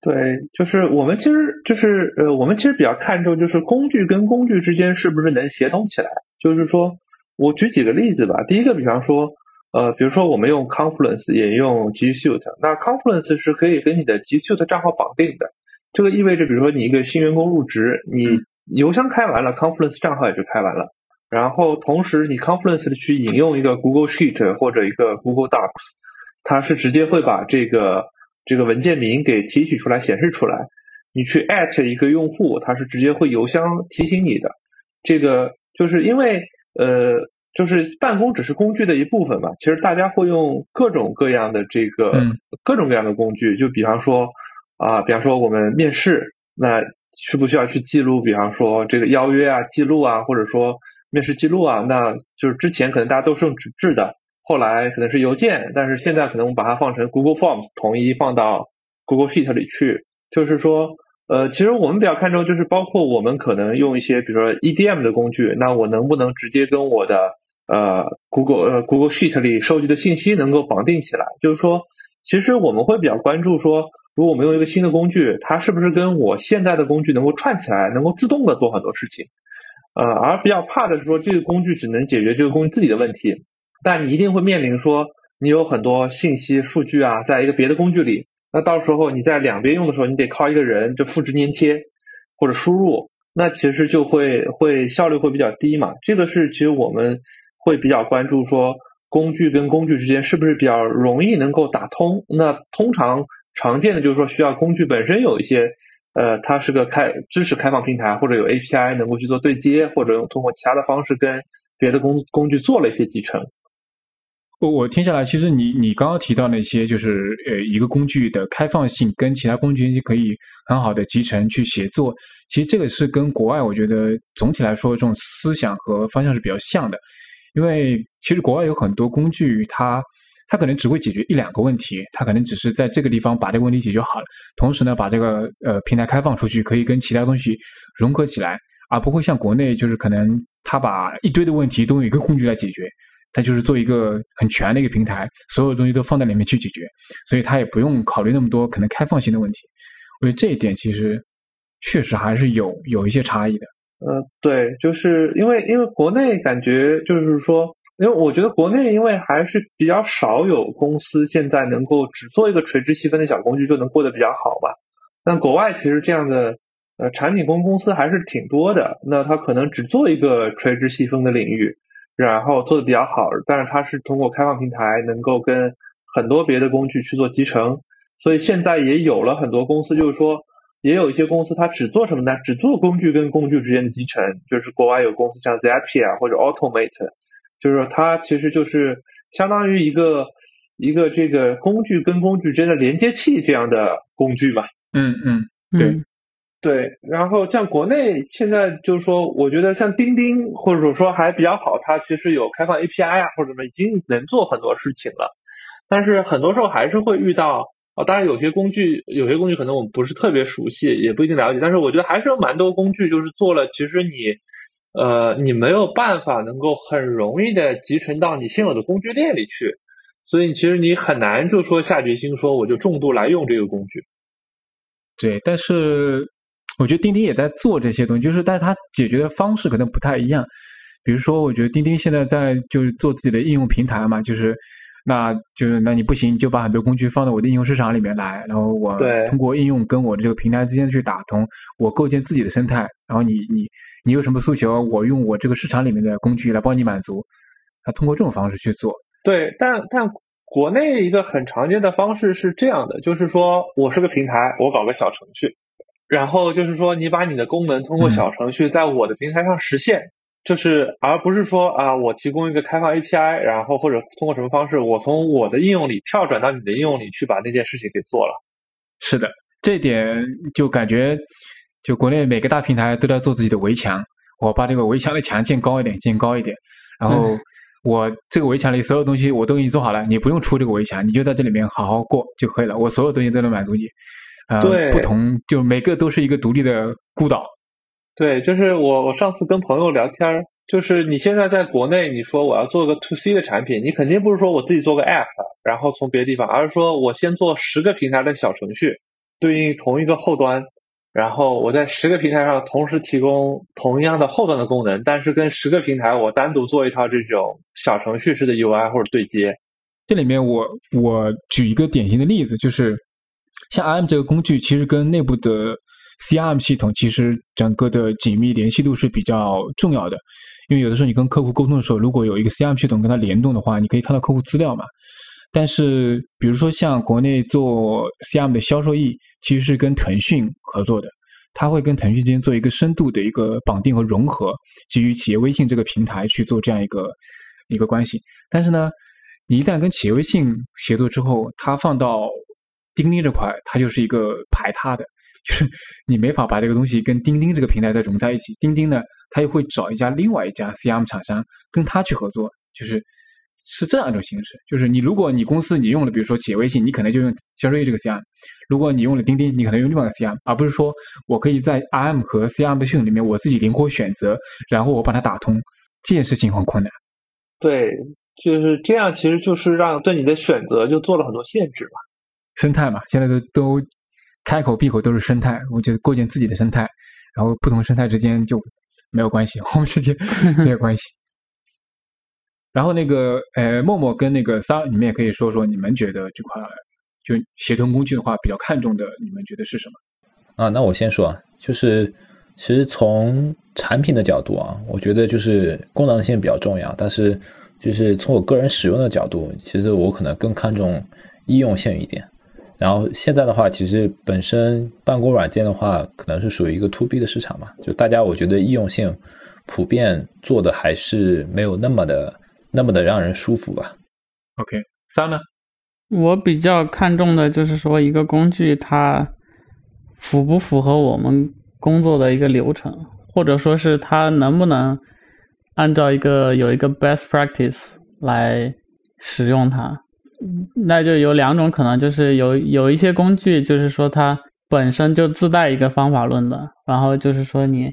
对，就是我们其实就是呃，我们其实比较看重就是工具跟工具之间是不是能协同起来。就是说我举几个例子吧，第一个，比方说。呃，比如说我们用 Confluence 也用 G Suite，那 Confluence 是可以跟你的 G Suite 账号绑定的。这个意味着，比如说你一个新员工入职，你邮箱开完了，Confluence 账号也就开完了。然后同时你 Confluence 的去引用一个 Google Sheet 或者一个 Google Docs，它是直接会把这个这个文件名给提取出来显示出来。你去 at 一个用户，它是直接会邮箱提醒你的。这个就是因为呃。就是办公只是工具的一部分嘛，其实大家会用各种各样的这个各种各样的工具，就比方说啊，比方说我们面试，那需不需要去记录？比方说这个邀约啊、记录啊，或者说面试记录啊，那就是之前可能大家都是用纸质的，后来可能是邮件，但是现在可能我们把它放成 Google Forms，统一放到 Google Sheet 里去，就是说。呃，其实我们比较看重就是包括我们可能用一些，比如说 EDM 的工具，那我能不能直接跟我的呃 Google 呃 Google Sheet 里收集的信息能够绑定起来？就是说，其实我们会比较关注说，如果我们用一个新的工具，它是不是跟我现在的工具能够串起来，能够自动的做很多事情？呃，而比较怕的是说，这个工具只能解决这个工具自己的问题，但你一定会面临说，你有很多信息数据啊，在一个别的工具里。那到时候你在两边用的时候，你得靠一个人就复制粘贴或者输入，那其实就会会效率会比较低嘛。这个是其实我们会比较关注说工具跟工具之间是不是比较容易能够打通。那通常常见的就是说需要工具本身有一些呃，它是个开支持开放平台或者有 API 能够去做对接，或者用通过其他的方式跟别的工工具做了一些集成。我我听下来，其实你你刚刚提到那些，就是呃一个工具的开放性跟其他工具可以很好的集成去协作，其实这个是跟国外我觉得总体来说这种思想和方向是比较像的，因为其实国外有很多工具，它它可能只会解决一两个问题，它可能只是在这个地方把这个问题解决好了，同时呢把这个呃平台开放出去，可以跟其他东西融合起来，而不会像国内就是可能他把一堆的问题都用一个工具来解决，他就是做一个很全的一个平台，所有东西都放在里面去解决，所以他也不用考虑那么多可能开放性的问题。我觉得这一点其实确实还是有有一些差异的。呃，对，就是因为因为国内感觉就是说，因为我觉得国内因为还是比较少有公司现在能够只做一个垂直细分的小工具就能过得比较好吧。但国外其实这样的呃产品公公司还是挺多的，那他可能只做一个垂直细分的领域，然后做的比较好，但是它是通过开放平台能够跟很多别的工具去做集成，所以现在也有了很多公司就是说。也有一些公司，它只做什么呢？只做工具跟工具之间的集成，就是国外有公司像 Zapier 或者 Automate，就是它其实就是相当于一个一个这个工具跟工具之间的连接器这样的工具吧。嗯嗯，对对。然后像国内现在就是说，我觉得像钉钉或者说还比较好，它其实有开放 API 啊或者什么，已经能做很多事情了。但是很多时候还是会遇到。啊，当然有些工具，有些工具可能我们不是特别熟悉，也不一定了解，但是我觉得还是有蛮多工具，就是做了，其实你，呃，你没有办法能够很容易的集成到你现有的工具链里去，所以其实你很难就说下决心说我就重度来用这个工具。对，但是我觉得钉钉也在做这些东西，就是但是它解决的方式可能不太一样，比如说我觉得钉钉现在在就是做自己的应用平台嘛，就是。那就是那你不行，就把很多工具放到我的应用市场里面来，然后我通过应用跟我的这个平台之间去打通，我构建自己的生态，然后你你你有什么诉求，我用我这个市场里面的工具来帮你满足，他通过这种方式去做。对，但但国内一个很常见的方式是这样的，就是说我是个平台，我搞个小程序，然后就是说你把你的功能通过小程序在我的平台上实现。就是，而不是说啊，我提供一个开放 API，然后或者通过什么方式，我从我的应用里跳转到你的应用里去把那件事情给做了。是的，这点就感觉，就国内每个大平台都在做自己的围墙，我把这个围墙的墙建高一点，建高一点，然后我这个围墙里所有东西我都给你做好了，你不用出这个围墙，你就在这里面好好过就可以了，我所有东西都能满足你。啊，对，不同就每个都是一个独立的孤岛。对，就是我我上次跟朋友聊天，就是你现在在国内，你说我要做个 to C 的产品，你肯定不是说我自己做个 app，然后从别的地方，而是说我先做十个平台的小程序，对应同一个后端，然后我在十个平台上同时提供同样的后端的功能，但是跟十个平台我单独做一套这种小程序式的 UI 或者对接。这里面我我举一个典型的例子，就是像 IM 这个工具，其实跟内部的 CRM 系统其实整个的紧密联系度是比较重要的，因为有的时候你跟客户沟通的时候，如果有一个 CRM 系统跟它联动的话，你可以看到客户资料嘛。但是，比如说像国内做 CRM 的销售易，其实是跟腾讯合作的，它会跟腾讯之间做一个深度的一个绑定和融合，基于企业微信这个平台去做这样一个一个关系。但是呢，一旦跟企业微信协作之后，它放到钉钉这块，它就是一个排他的。就是你没法把这个东西跟钉钉这个平台再融在一起，钉钉呢，它又会找一家另外一家 CRM 厂商跟他去合作，就是是这样一种形式。就是你如果你公司你用了，比如说企业微信，你可能就用销售易这个 CRM；如果你用了钉钉，你可能用另外一个 CRM，而不是说我可以在 RM 和 CRM 的系统里面我自己灵活选择，然后我把它打通，这件事情很困难。对，就是这样，其实就是让对你的选择就做了很多限制嘛。生态嘛，现在都都。开口闭口都是生态，我觉得构建自己的生态，然后不同生态之间就没有关系，我们之间 没有关系。然后那个呃，默默跟那个桑，你们也可以说说你们觉得这块就协同工具的话比较看重的，你们觉得是什么？啊，那我先说啊，就是其实从产品的角度啊，我觉得就是功能性比较重要，但是就是从我个人使用的角度，其实我可能更看重易用性一点。然后现在的话，其实本身办公软件的话，可能是属于一个 to B 的市场嘛，就大家我觉得易用性普遍做的还是没有那么的那么的让人舒服吧。OK，三呢？我比较看重的就是说一个工具它符不符合我们工作的一个流程，或者说是它能不能按照一个有一个 best practice 来使用它。那就有两种可能，就是有有一些工具，就是说它本身就自带一个方法论的，然后就是说你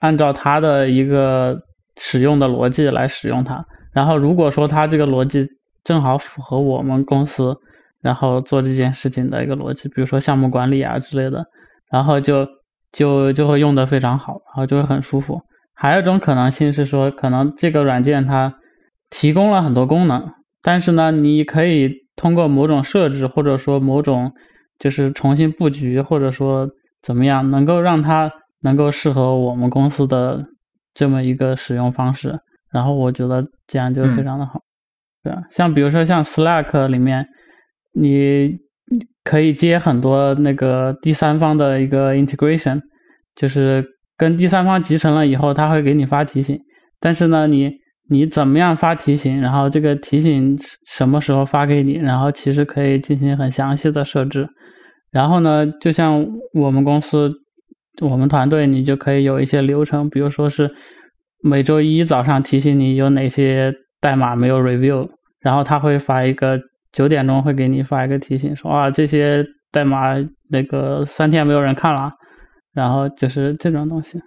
按照它的一个使用的逻辑来使用它。然后如果说它这个逻辑正好符合我们公司，然后做这件事情的一个逻辑，比如说项目管理啊之类的，然后就就就会用的非常好，然后就会很舒服。还有一种可能性是说，可能这个软件它提供了很多功能，但是呢，你可以通过某种设置，或者说某种就是重新布局，或者说怎么样，能够让它能够适合我们公司的这么一个使用方式。然后我觉得这样就非常的好，对啊，像比如说像 Slack 里面，你可以接很多那个第三方的一个 integration，就是跟第三方集成了以后，他会给你发提醒。但是呢，你你怎么样发提醒，然后这个提醒什么时候发给你，然后其实可以进行很详细的设置。然后呢，就像我们公司，我们团队，你就可以有一些流程，比如说是。每周一早上提醒你有哪些代码没有 review，然后他会发一个九点钟会给你发一个提醒，说啊这些代码那个三天没有人看了，然后就是这种东西。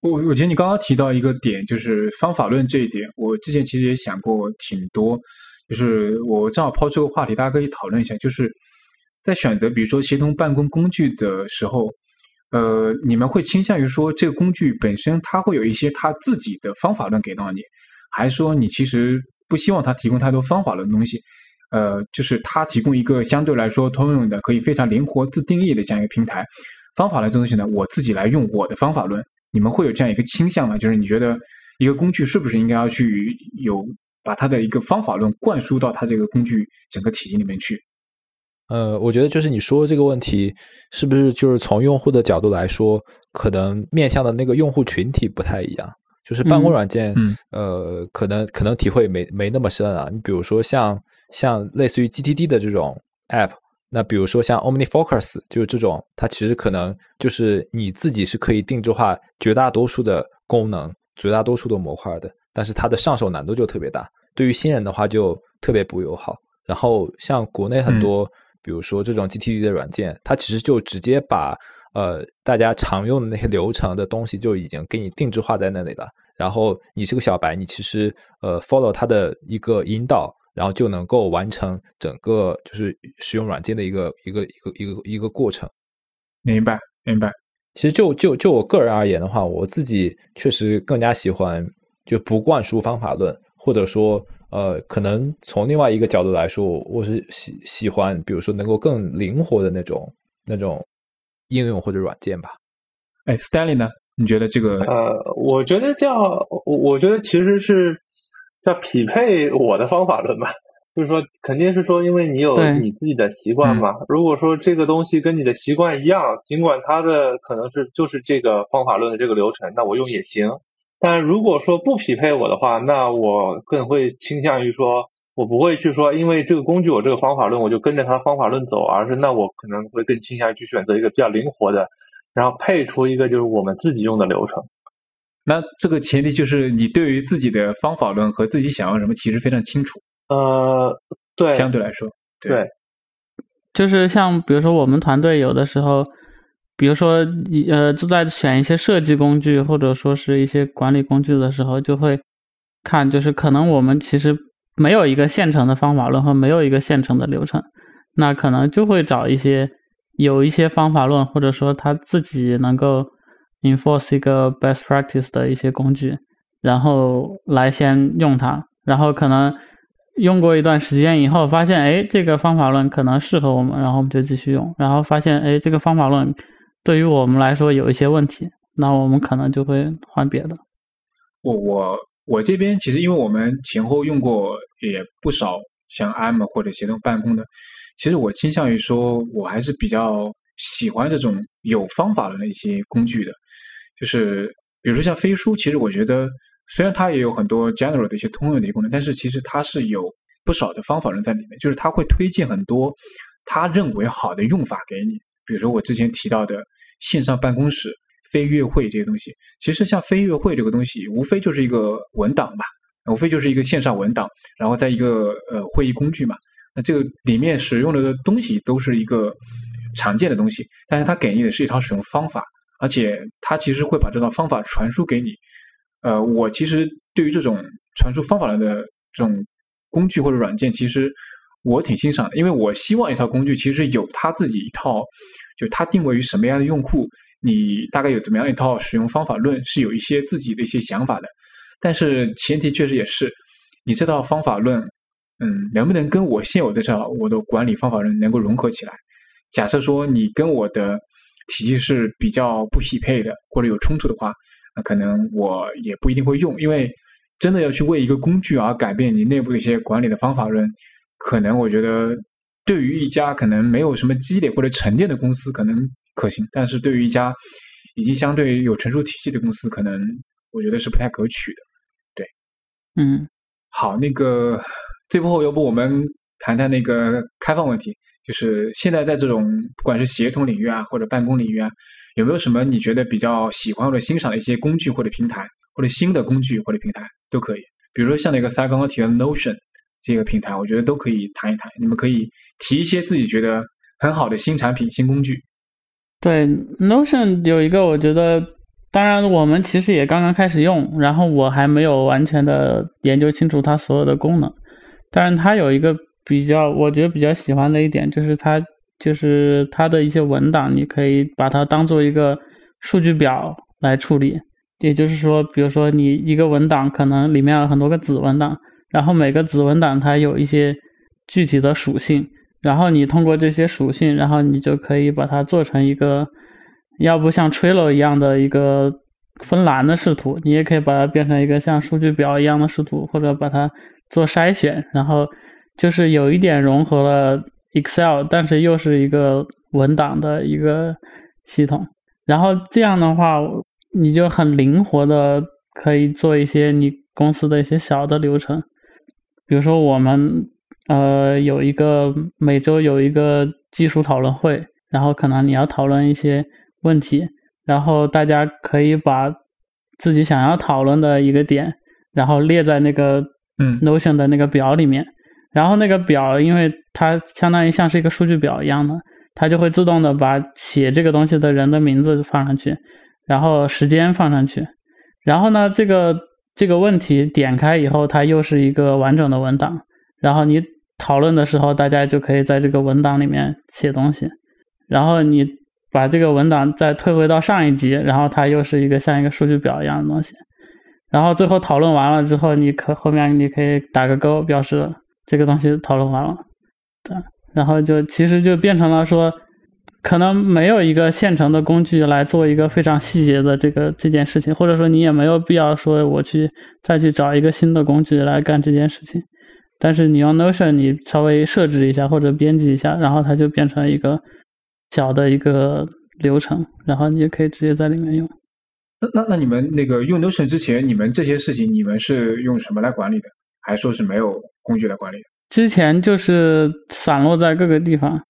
我我觉得你刚刚提到一个点，就是方法论这一点，我之前其实也想过挺多，就是我正好抛出个话题，大家可以讨论一下，就是在选择比如说协同办公工具的时候。呃，你们会倾向于说这个工具本身它会有一些它自己的方法论给到你，还是说你其实不希望它提供太多方法论东西？呃，就是它提供一个相对来说通用的、可以非常灵活自定义的这样一个平台。方法论这东西呢，我自己来用我的方法论。你们会有这样一个倾向吗？就是你觉得一个工具是不是应该要去有把它的一个方法论灌输到它这个工具整个体系里面去？呃，我觉得就是你说这个问题，是不是就是从用户的角度来说，可能面向的那个用户群体不太一样？就是办公软件，呃，可能可能体会没没那么深啊。你比如说像像类似于 GTD 的这种 App，那比如说像 OmniFocus，就是这种，它其实可能就是你自己是可以定制化绝大多数的功能、绝大多数的模块的，但是它的上手难度就特别大，对于新人的话就特别不友好。然后像国内很多。比如说这种 GTD 的软件，它其实就直接把呃大家常用的那些流程的东西就已经给你定制化在那里了。然后你是个小白，你其实呃 follow 它的一个引导，然后就能够完成整个就是使用软件的一个一个一个一个一个过程。明白，明白。其实就就就我个人而言的话，我自己确实更加喜欢就不灌输方法论，或者说。呃，可能从另外一个角度来说，我是喜喜欢，比如说能够更灵活的那种那种应用或者软件吧。哎，Stanley 呢？你觉得这个？呃，我觉得叫，我觉得其实是叫匹配我的方法论吧。就是说，肯定是说，因为你有你自己的习惯嘛。如果说这个东西跟你的习惯一样，尽管它的可能是就是这个方法论的这个流程，那我用也行。但如果说不匹配我的话，那我更会倾向于说，我不会去说，因为这个工具我这个方法论我就跟着它的方法论走，而是那我可能会更倾向于去选择一个比较灵活的，然后配出一个就是我们自己用的流程。那这个前提就是你对于自己的方法论和自己想要什么其实非常清楚。呃，对，相对来说，对，就是像比如说我们团队有的时候。比如说，呃，就在选一些设计工具或者说是一些管理工具的时候，就会看，就是可能我们其实没有一个现成的方法论和没有一个现成的流程，那可能就会找一些有一些方法论或者说他自己能够 enforce 一个 best practice 的一些工具，然后来先用它，然后可能用过一段时间以后，发现哎，这个方法论可能适合我们，然后我们就继续用，然后发现哎，这个方法论。对于我们来说有一些问题，那我们可能就会换别的。我我我这边其实因为我们前后用过也不少像 M 或者协同办公的，其实我倾向于说我还是比较喜欢这种有方法的一些工具的。就是比如说像飞书，其实我觉得虽然它也有很多 general 的一些通用的一些功能，但是其实它是有不少的方法论在里面，就是它会推荐很多他认为好的用法给你。比如说我之前提到的线上办公室、飞跃会这些东西，其实像飞跃会这个东西，无非就是一个文档吧，无非就是一个线上文档，然后在一个呃会议工具嘛。那这个里面使用的东西都是一个常见的东西，但是它给你的是一套使用方法，而且它其实会把这套方法传输给你。呃，我其实对于这种传输方法论的这种工具或者软件，其实我挺欣赏的，因为我希望一套工具其实有它自己一套，就它定位于什么样的用户，你大概有怎么样一套使用方法论，是有一些自己的一些想法的。但是前提确实也是，你这套方法论，嗯，能不能跟我现有的这套我的管理方法论能够融合起来？假设说你跟我的体系是比较不匹配的，或者有冲突的话。那可能我也不一定会用，因为真的要去为一个工具而改变你内部的一些管理的方法论，可能我觉得对于一家可能没有什么积累或者沉淀的公司可能可行，但是对于一家已经相对有成熟体系的公司，可能我觉得是不太可取的。对，嗯，好，那个最后要不我们谈谈那个开放问题。就是现在在这种不管是协同领域啊，或者办公领域啊，有没有什么你觉得比较喜欢或者欣赏的一些工具或者平台，或者新的工具或者平台都可以。比如说像那个三刚刚提的 Notion 这个平台，我觉得都可以谈一谈。你们可以提一些自己觉得很好的新产品、新工具。对 Notion 有一个，我觉得，当然我们其实也刚刚开始用，然后我还没有完全的研究清楚它所有的功能，但是它有一个。比较，我觉得比较喜欢的一点就是它，就是它的一些文档，你可以把它当做一个数据表来处理。也就是说，比如说你一个文档可能里面有很多个子文档，然后每个子文档它有一些具体的属性，然后你通过这些属性，然后你就可以把它做成一个，要不像 Trello 一样的一个分栏的视图，你也可以把它变成一个像数据表一样的视图，或者把它做筛选，然后。就是有一点融合了 Excel，但是又是一个文档的一个系统。然后这样的话，你就很灵活的可以做一些你公司的一些小的流程。比如说我们呃有一个每周有一个技术讨论会，然后可能你要讨论一些问题，然后大家可以把自己想要讨论的一个点，然后列在那个嗯 Notion 的那个表里面。然后那个表，因为它相当于像是一个数据表一样的，它就会自动的把写这个东西的人的名字放上去，然后时间放上去，然后呢，这个这个问题点开以后，它又是一个完整的文档，然后你讨论的时候，大家就可以在这个文档里面写东西，然后你把这个文档再退回到上一级，然后它又是一个像一个数据表一样的东西，然后最后讨论完了之后，你可后面你可以打个勾表示。这个东西讨论完了，对，然后就其实就变成了说，可能没有一个现成的工具来做一个非常细节的这个这件事情，或者说你也没有必要说我去再去找一个新的工具来干这件事情。但是你用 Notion，你稍微设置一下或者编辑一下，然后它就变成一个小的一个流程，然后你也可以直接在里面用。那那那你们那个用 Notion 之前，你们这些事情你们是用什么来管理的？还说是没有？工具来管理，之前就是散落在各个地方，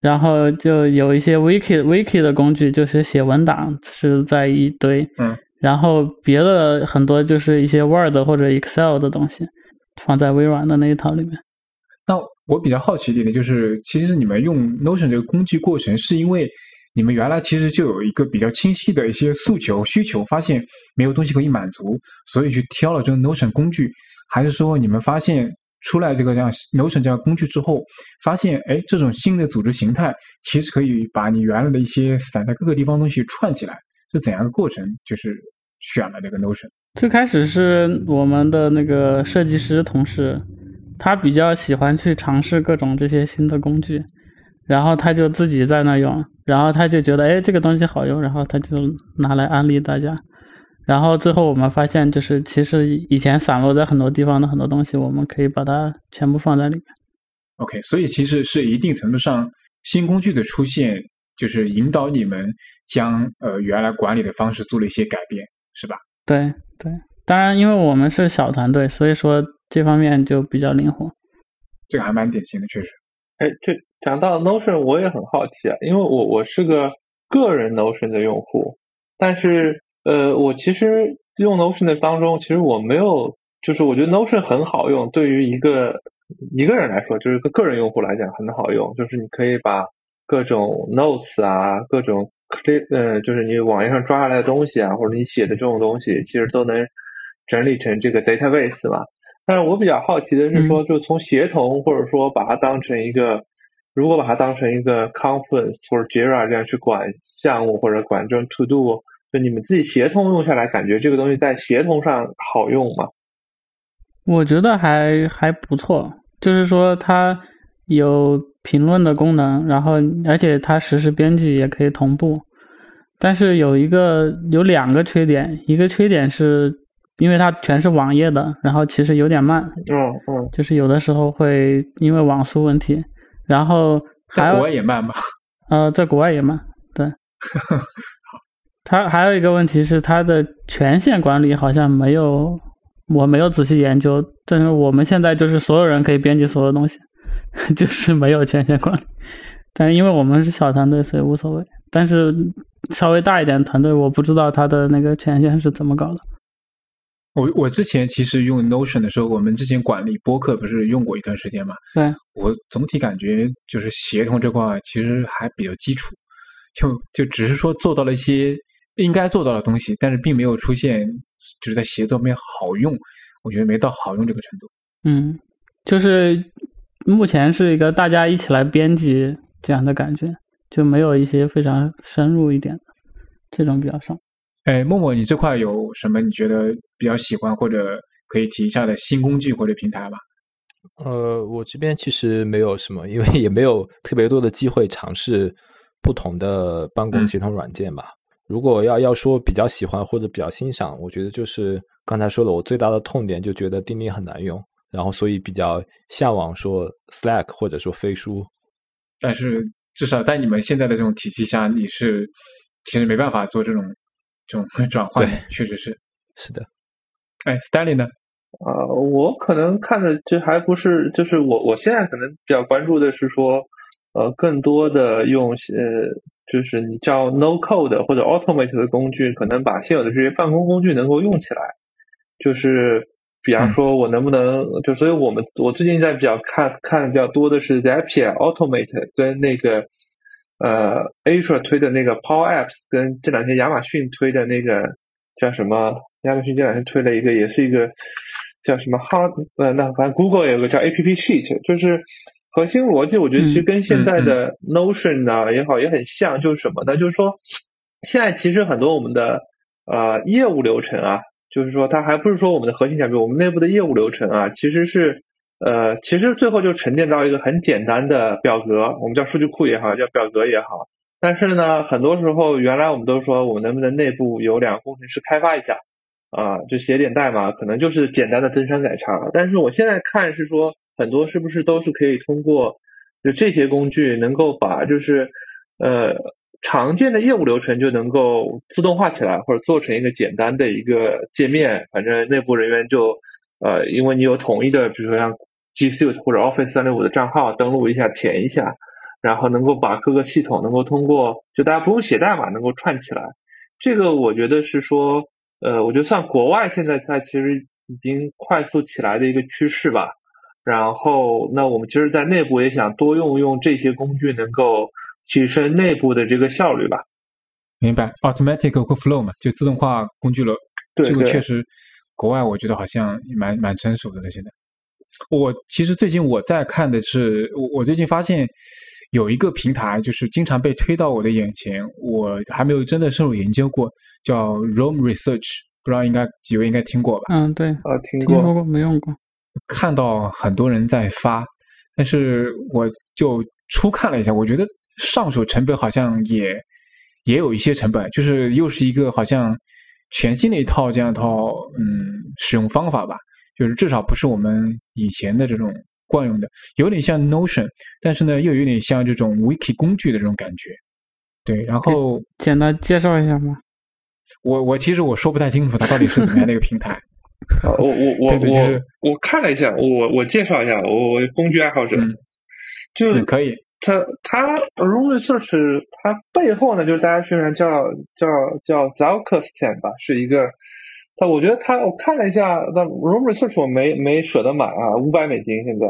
然后就有一些 wiki wiki 的工具，就是写文档是在一堆，嗯，然后别的很多就是一些 Word 或者 Excel 的东西，放在微软的那一套里面。那我比较好奇一点就是，其实你们用 Notion 这个工具过程，是因为你们原来其实就有一个比较清晰的一些诉求需求，发现没有东西可以满足，所以去挑了这个 Notion 工具，还是说你们发现？出来这个这样 Notion 这样工具之后，发现哎，这种新的组织形态其实可以把你原来的一些散在各个地方东西串起来，是怎样的过程？就是选了这个 Notion。最开始是我们的那个设计师同事，他比较喜欢去尝试各种这些新的工具，然后他就自己在那用，然后他就觉得哎，这个东西好用，然后他就拿来安利大家。然后最后我们发现，就是其实以前散落在很多地方的很多东西，我们可以把它全部放在里面。OK，所以其实是一定程度上，新工具的出现就是引导你们将呃原来管理的方式做了一些改变，是吧？对对，当然因为我们是小团队，所以说这方面就比较灵活。这个还蛮典型的，确实。哎，这讲到 Notion，我也很好奇啊，因为我我是个个人 Notion 的用户，但是。呃，我其实用 Notion 的当中，其实我没有，就是我觉得 Notion 很好用，对于一个一个人来说，就是个个人用户来讲很好用，就是你可以把各种 notes 啊，各种 click 呃，就是你网页上抓下来的东西啊，或者你写的这种东西，其实都能整理成这个 database 嘛。但是我比较好奇的是说，就从协同或者说把它当成一个，如果把它当成一个 conference 或者 Jira 这样去管项目或者管这种 To Do，就你们自己协同用下来，感觉这个东西在协同上好用吗？我觉得还还不错，就是说它有评论的功能，然后而且它实时编辑也可以同步，但是有一个有两个缺点，一个缺点是因为它全是网页的，然后其实有点慢，嗯嗯，就是有的时候会因为网速问题，然后还在国外也慢吧？呃，在国外也慢，对。它还有一个问题是它的权限管理好像没有，我没有仔细研究，但是我们现在就是所有人可以编辑所有东西，就是没有权限管理。但是因为我们是小团队，所以无所谓。但是稍微大一点的团队，我不知道它的那个权限是怎么搞的。我我之前其实用 Notion 的时候，我们之前管理播客不是用过一段时间嘛？对，我总体感觉就是协同这块其实还比较基础，就就只是说做到了一些应该做到的东西，但是并没有出现就是在协作方面好用，我觉得没到好用这个程度。嗯，就是目前是一个大家一起来编辑这样的感觉，就没有一些非常深入一点的这种比较少。哎，默默，你这块有什么你觉得比较喜欢或者可以提一下的新工具或者平台吗？呃，我这边其实没有什么，因为也没有特别多的机会尝试不同的办公协同软件吧。如果要要说比较喜欢或者比较欣赏，我觉得就是刚才说的，我最大的痛点就觉得钉钉很难用，然后所以比较向往说 Slack 或者说飞书。但是至少在你们现在的这种体系下，你是其实没办法做这种这种 转换，确实是是的。哎，Stanley 呢？啊，我可能看的这还不是，就是我我现在可能比较关注的是说，呃，更多的用呃，就是你叫 No Code 或者 Automate 的工具，可能把现有的这些办公工具能够用起来。就是比方说，我能不能就所以我们我最近在比较看看的比较多的是 Zapier Automate 跟那个呃 Azure 推的那个 Power Apps，跟这两天亚马逊推的那个叫什么？亚马逊这两天推了一个，也是一个叫什么哈呃，那反正 Google 有个叫 App Sheet，就是核心逻辑，我觉得其实跟现在的 Notion 啊也好也很像，就是什么呢？就是说现在其实很多我们的呃业务流程啊，就是说它还不是说我们的核心产品，我们内部的业务流程啊，其实是呃其实最后就沉淀到一个很简单的表格，我们叫数据库也好，叫表格也好。但是呢，很多时候原来我们都说我们能不能内部有两个工程师开发一下。啊，就写点代码，可能就是简单的增删改查。但是我现在看是说，很多是不是都是可以通过就这些工具，能够把就是呃常见的业务流程就能够自动化起来，或者做成一个简单的一个界面。反正内部人员就呃，因为你有统一的，比如说像 G Suite 或者 Office 三六五的账号，登录一下填一下，然后能够把各个系统能够通过就大家不用写代码能够串起来。这个我觉得是说。呃，我觉得算国外现在在其实已经快速起来的一个趋势吧。然后，那我们其实，在内部也想多用用这些工具，能够提升内部的这个效率吧。明白，automatic workflow 嘛，就自动化工具了。对，这个确实，国外我觉得好像蛮蛮成熟的了。现在，我其实最近我在看的是，我我最近发现有一个平台，就是经常被推到我的眼前，我还没有真的深入研究过。叫 Roam Research，不知道应该几位应该听过吧？嗯，对，啊，听过，听说过，没用过。看到很多人在发，但是我就初看了一下，我觉得上手成本好像也也有一些成本，就是又是一个好像全新的一套这样一套嗯使用方法吧，就是至少不是我们以前的这种惯用的，有点像 Notion，但是呢又有点像这种 Wiki 工具的这种感觉。对，然后简单介绍一下吗？我我其实我说不太清楚它到底是怎么样的一个平台。我我我我我看了一下，我我介绍一下，我我工具爱好者，就可以。它它 Room Research 它背后呢，就是大家宣传叫叫叫 Zalcustan 吧，是一个。它我觉得它我看了一下，那 Room Research 我没没舍得买啊，五百美金现在。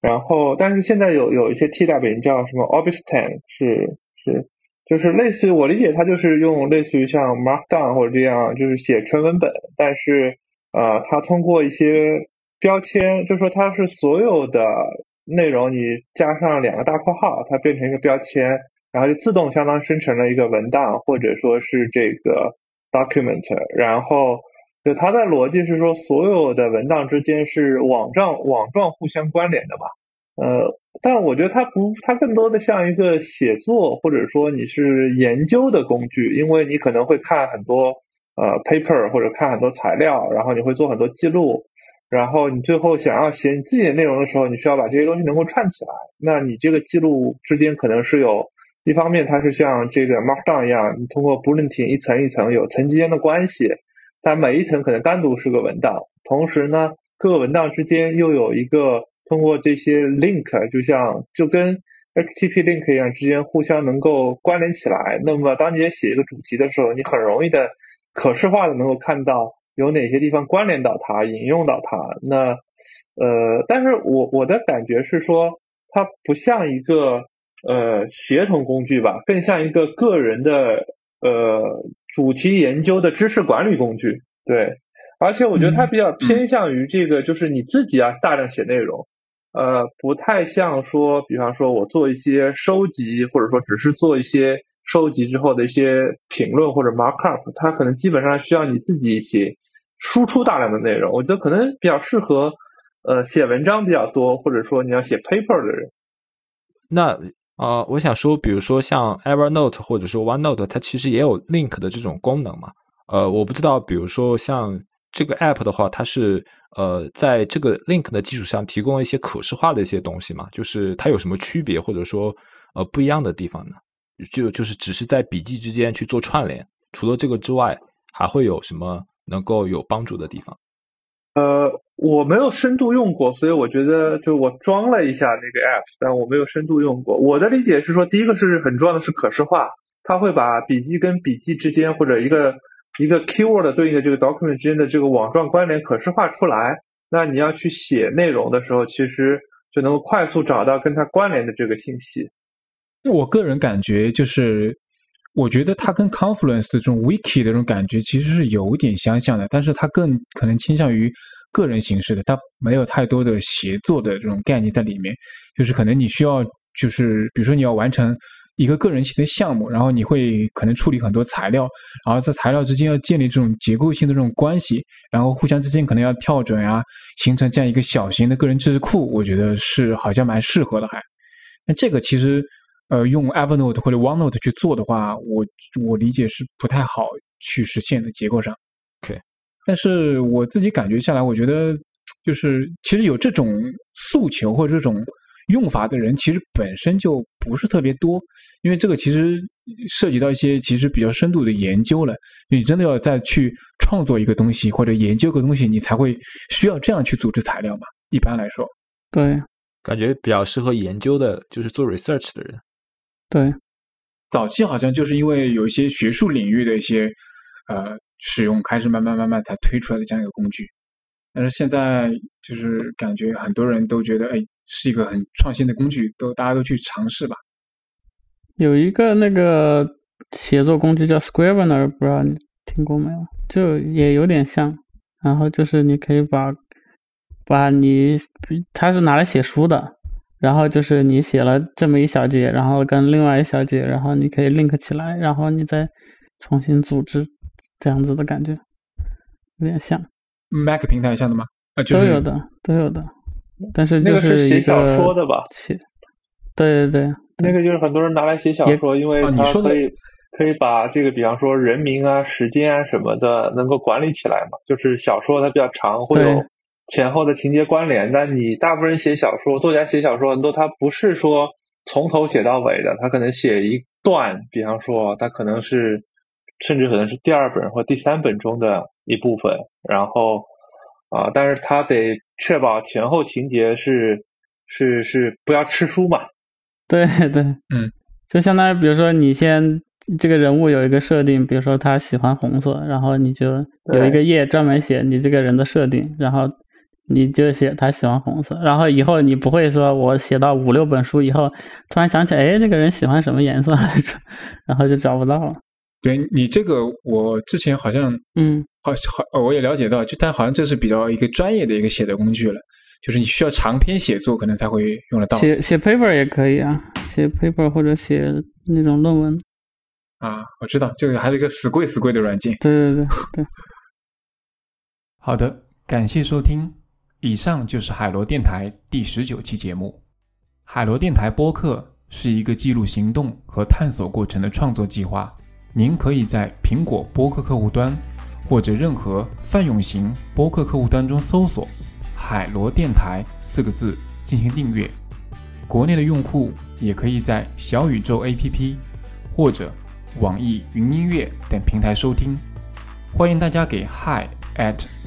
然后但是现在有有一些替代品叫什么 Obistan，是是就是类似于我理解它就是用类似于像 Markdown 或者这样，就是写纯文本，但是呃，它通过一些标签，就说它是所有的内容，你加上两个大括号，它变成一个标签，然后就自动相当生成了一个文档或者说是这个 document，然后就它的逻辑是说所有的文档之间是网状网状互相关联的吧。呃，但我觉得它不，它更多的像一个写作或者说你是研究的工具，因为你可能会看很多呃 paper 或者看很多材料，然后你会做很多记录，然后你最后想要写你自己的内容的时候，你需要把这些东西能够串起来。那你这个记录之间可能是有一方面它是像这个 Markdown 一样，你通过 bulletin 一层一层有层之间的关系，但每一层可能单独是个文档，同时呢各个文档之间又有一个。通过这些 link，就像就跟 HTTP link 一样，之间互相能够关联起来。那么，当你写一个主题的时候，你很容易的可视化的能够看到有哪些地方关联到它，引用到它。那呃，但是我我的感觉是说，它不像一个呃协同工具吧，更像一个个人的呃主题研究的知识管理工具。对，而且我觉得它比较偏向于这个，就是你自己啊大量写内容。呃，不太像说，比方说我做一些收集，或者说只是做一些收集之后的一些评论或者 markup，它可能基本上需要你自己写输出大量的内容。我觉得可能比较适合呃写文章比较多，或者说你要写 paper 的人。那呃，我想说，比如说像 Evernote 或者说 OneNote，它其实也有 link 的这种功能嘛。呃，我不知道，比如说像。这个 app 的话，它是呃，在这个 link 的基础上提供一些可视化的一些东西嘛？就是它有什么区别，或者说呃不一样的地方呢？就就是只是在笔记之间去做串联，除了这个之外，还会有什么能够有帮助的地方？呃，我没有深度用过，所以我觉得就我装了一下那个 app，但我没有深度用过。我的理解是说，第一个是很重要的是可视化，它会把笔记跟笔记之间或者一个。一个 keyword 对应的这个 document 之间的这个网状关联可视化出来，那你要去写内容的时候，其实就能够快速找到跟它关联的这个信息。我个人感觉就是，我觉得它跟 Confluence 的这种 wiki 的这种感觉其实是有点相像的，但是它更可能倾向于个人形式的，它没有太多的协作的这种概念在里面，就是可能你需要就是比如说你要完成。一个个人型的项目，然后你会可能处理很多材料，然后在材料之间要建立这种结构性的这种关系，然后互相之间可能要跳转啊，形成这样一个小型的个人知识库，我觉得是好像蛮适合的。还，那这个其实呃用 Evernote 或者 OneNote 去做的话，我我理解是不太好去实现的结构上。OK，但是我自己感觉下来，我觉得就是其实有这种诉求或者这种。用法的人其实本身就不是特别多，因为这个其实涉及到一些其实比较深度的研究了。你真的要再去创作一个东西或者研究个东西，你才会需要这样去组织材料嘛。一般来说，对，感觉比较适合研究的，就是做 research 的人。对，早期好像就是因为有一些学术领域的一些呃使用，开始慢慢慢慢才推出来的这样一个工具。但是现在就是感觉很多人都觉得，哎。是一个很创新的工具，都大家都去尝试吧。有一个那个写作工具叫 Scrivener，不知道你听过没有？就也有点像，然后就是你可以把把你它是拿来写书的，然后就是你写了这么一小节，然后跟另外一小节，然后你可以 link 起来，然后你再重新组织，这样子的感觉，有点像。Mac 平台上的吗？啊，都有的，都有的。但是那个是写小说的吧？写，对对对，那个就是很多人拿来写小说，因为它可以可以把这个，比方说人名啊、时间啊什么的，能够管理起来嘛。就是小说它比较长，会有前后的情节关联。但你大部分人写小说，作家写小说很多，他不是说从头写到尾的，他可能写一段，比方说他可能是甚至可能是第二本或第三本中的一部分，然后啊，但是他得。确保前后情节是是是不要吃书嘛？对对，嗯，就相当于比如说你先这个人物有一个设定，比如说他喜欢红色，然后你就有一个页专门写你这个人的设定，然后你就写他喜欢红色，然后以后你不会说我写到五六本书以后，突然想起哎那个人喜欢什么颜色来着，然后就找不到了。对你这个，我之前好像嗯好好我也了解到，就但好像这是比较一个专业的一个写的工具了，就是你需要长篇写作可能才会用得到写写 paper 也可以啊，写 paper 或者写那种论文。啊。我知道这个还是一个死贵死贵的软件。对对对对。好的，感谢收听。以上就是海螺电台第十九期节目。海螺电台播客是一个记录行动和探索过程的创作计划。您可以在苹果播客客户端或者任何泛用型播客客户端中搜索“海螺电台”四个字进行订阅。国内的用户也可以在小宇宙 APP 或者网易云音乐等平台收听。欢迎大家给 hi at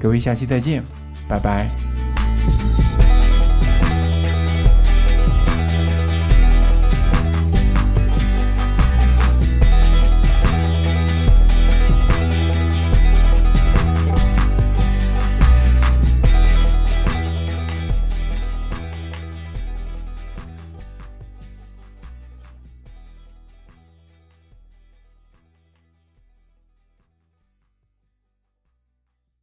各位，下期再见，拜拜。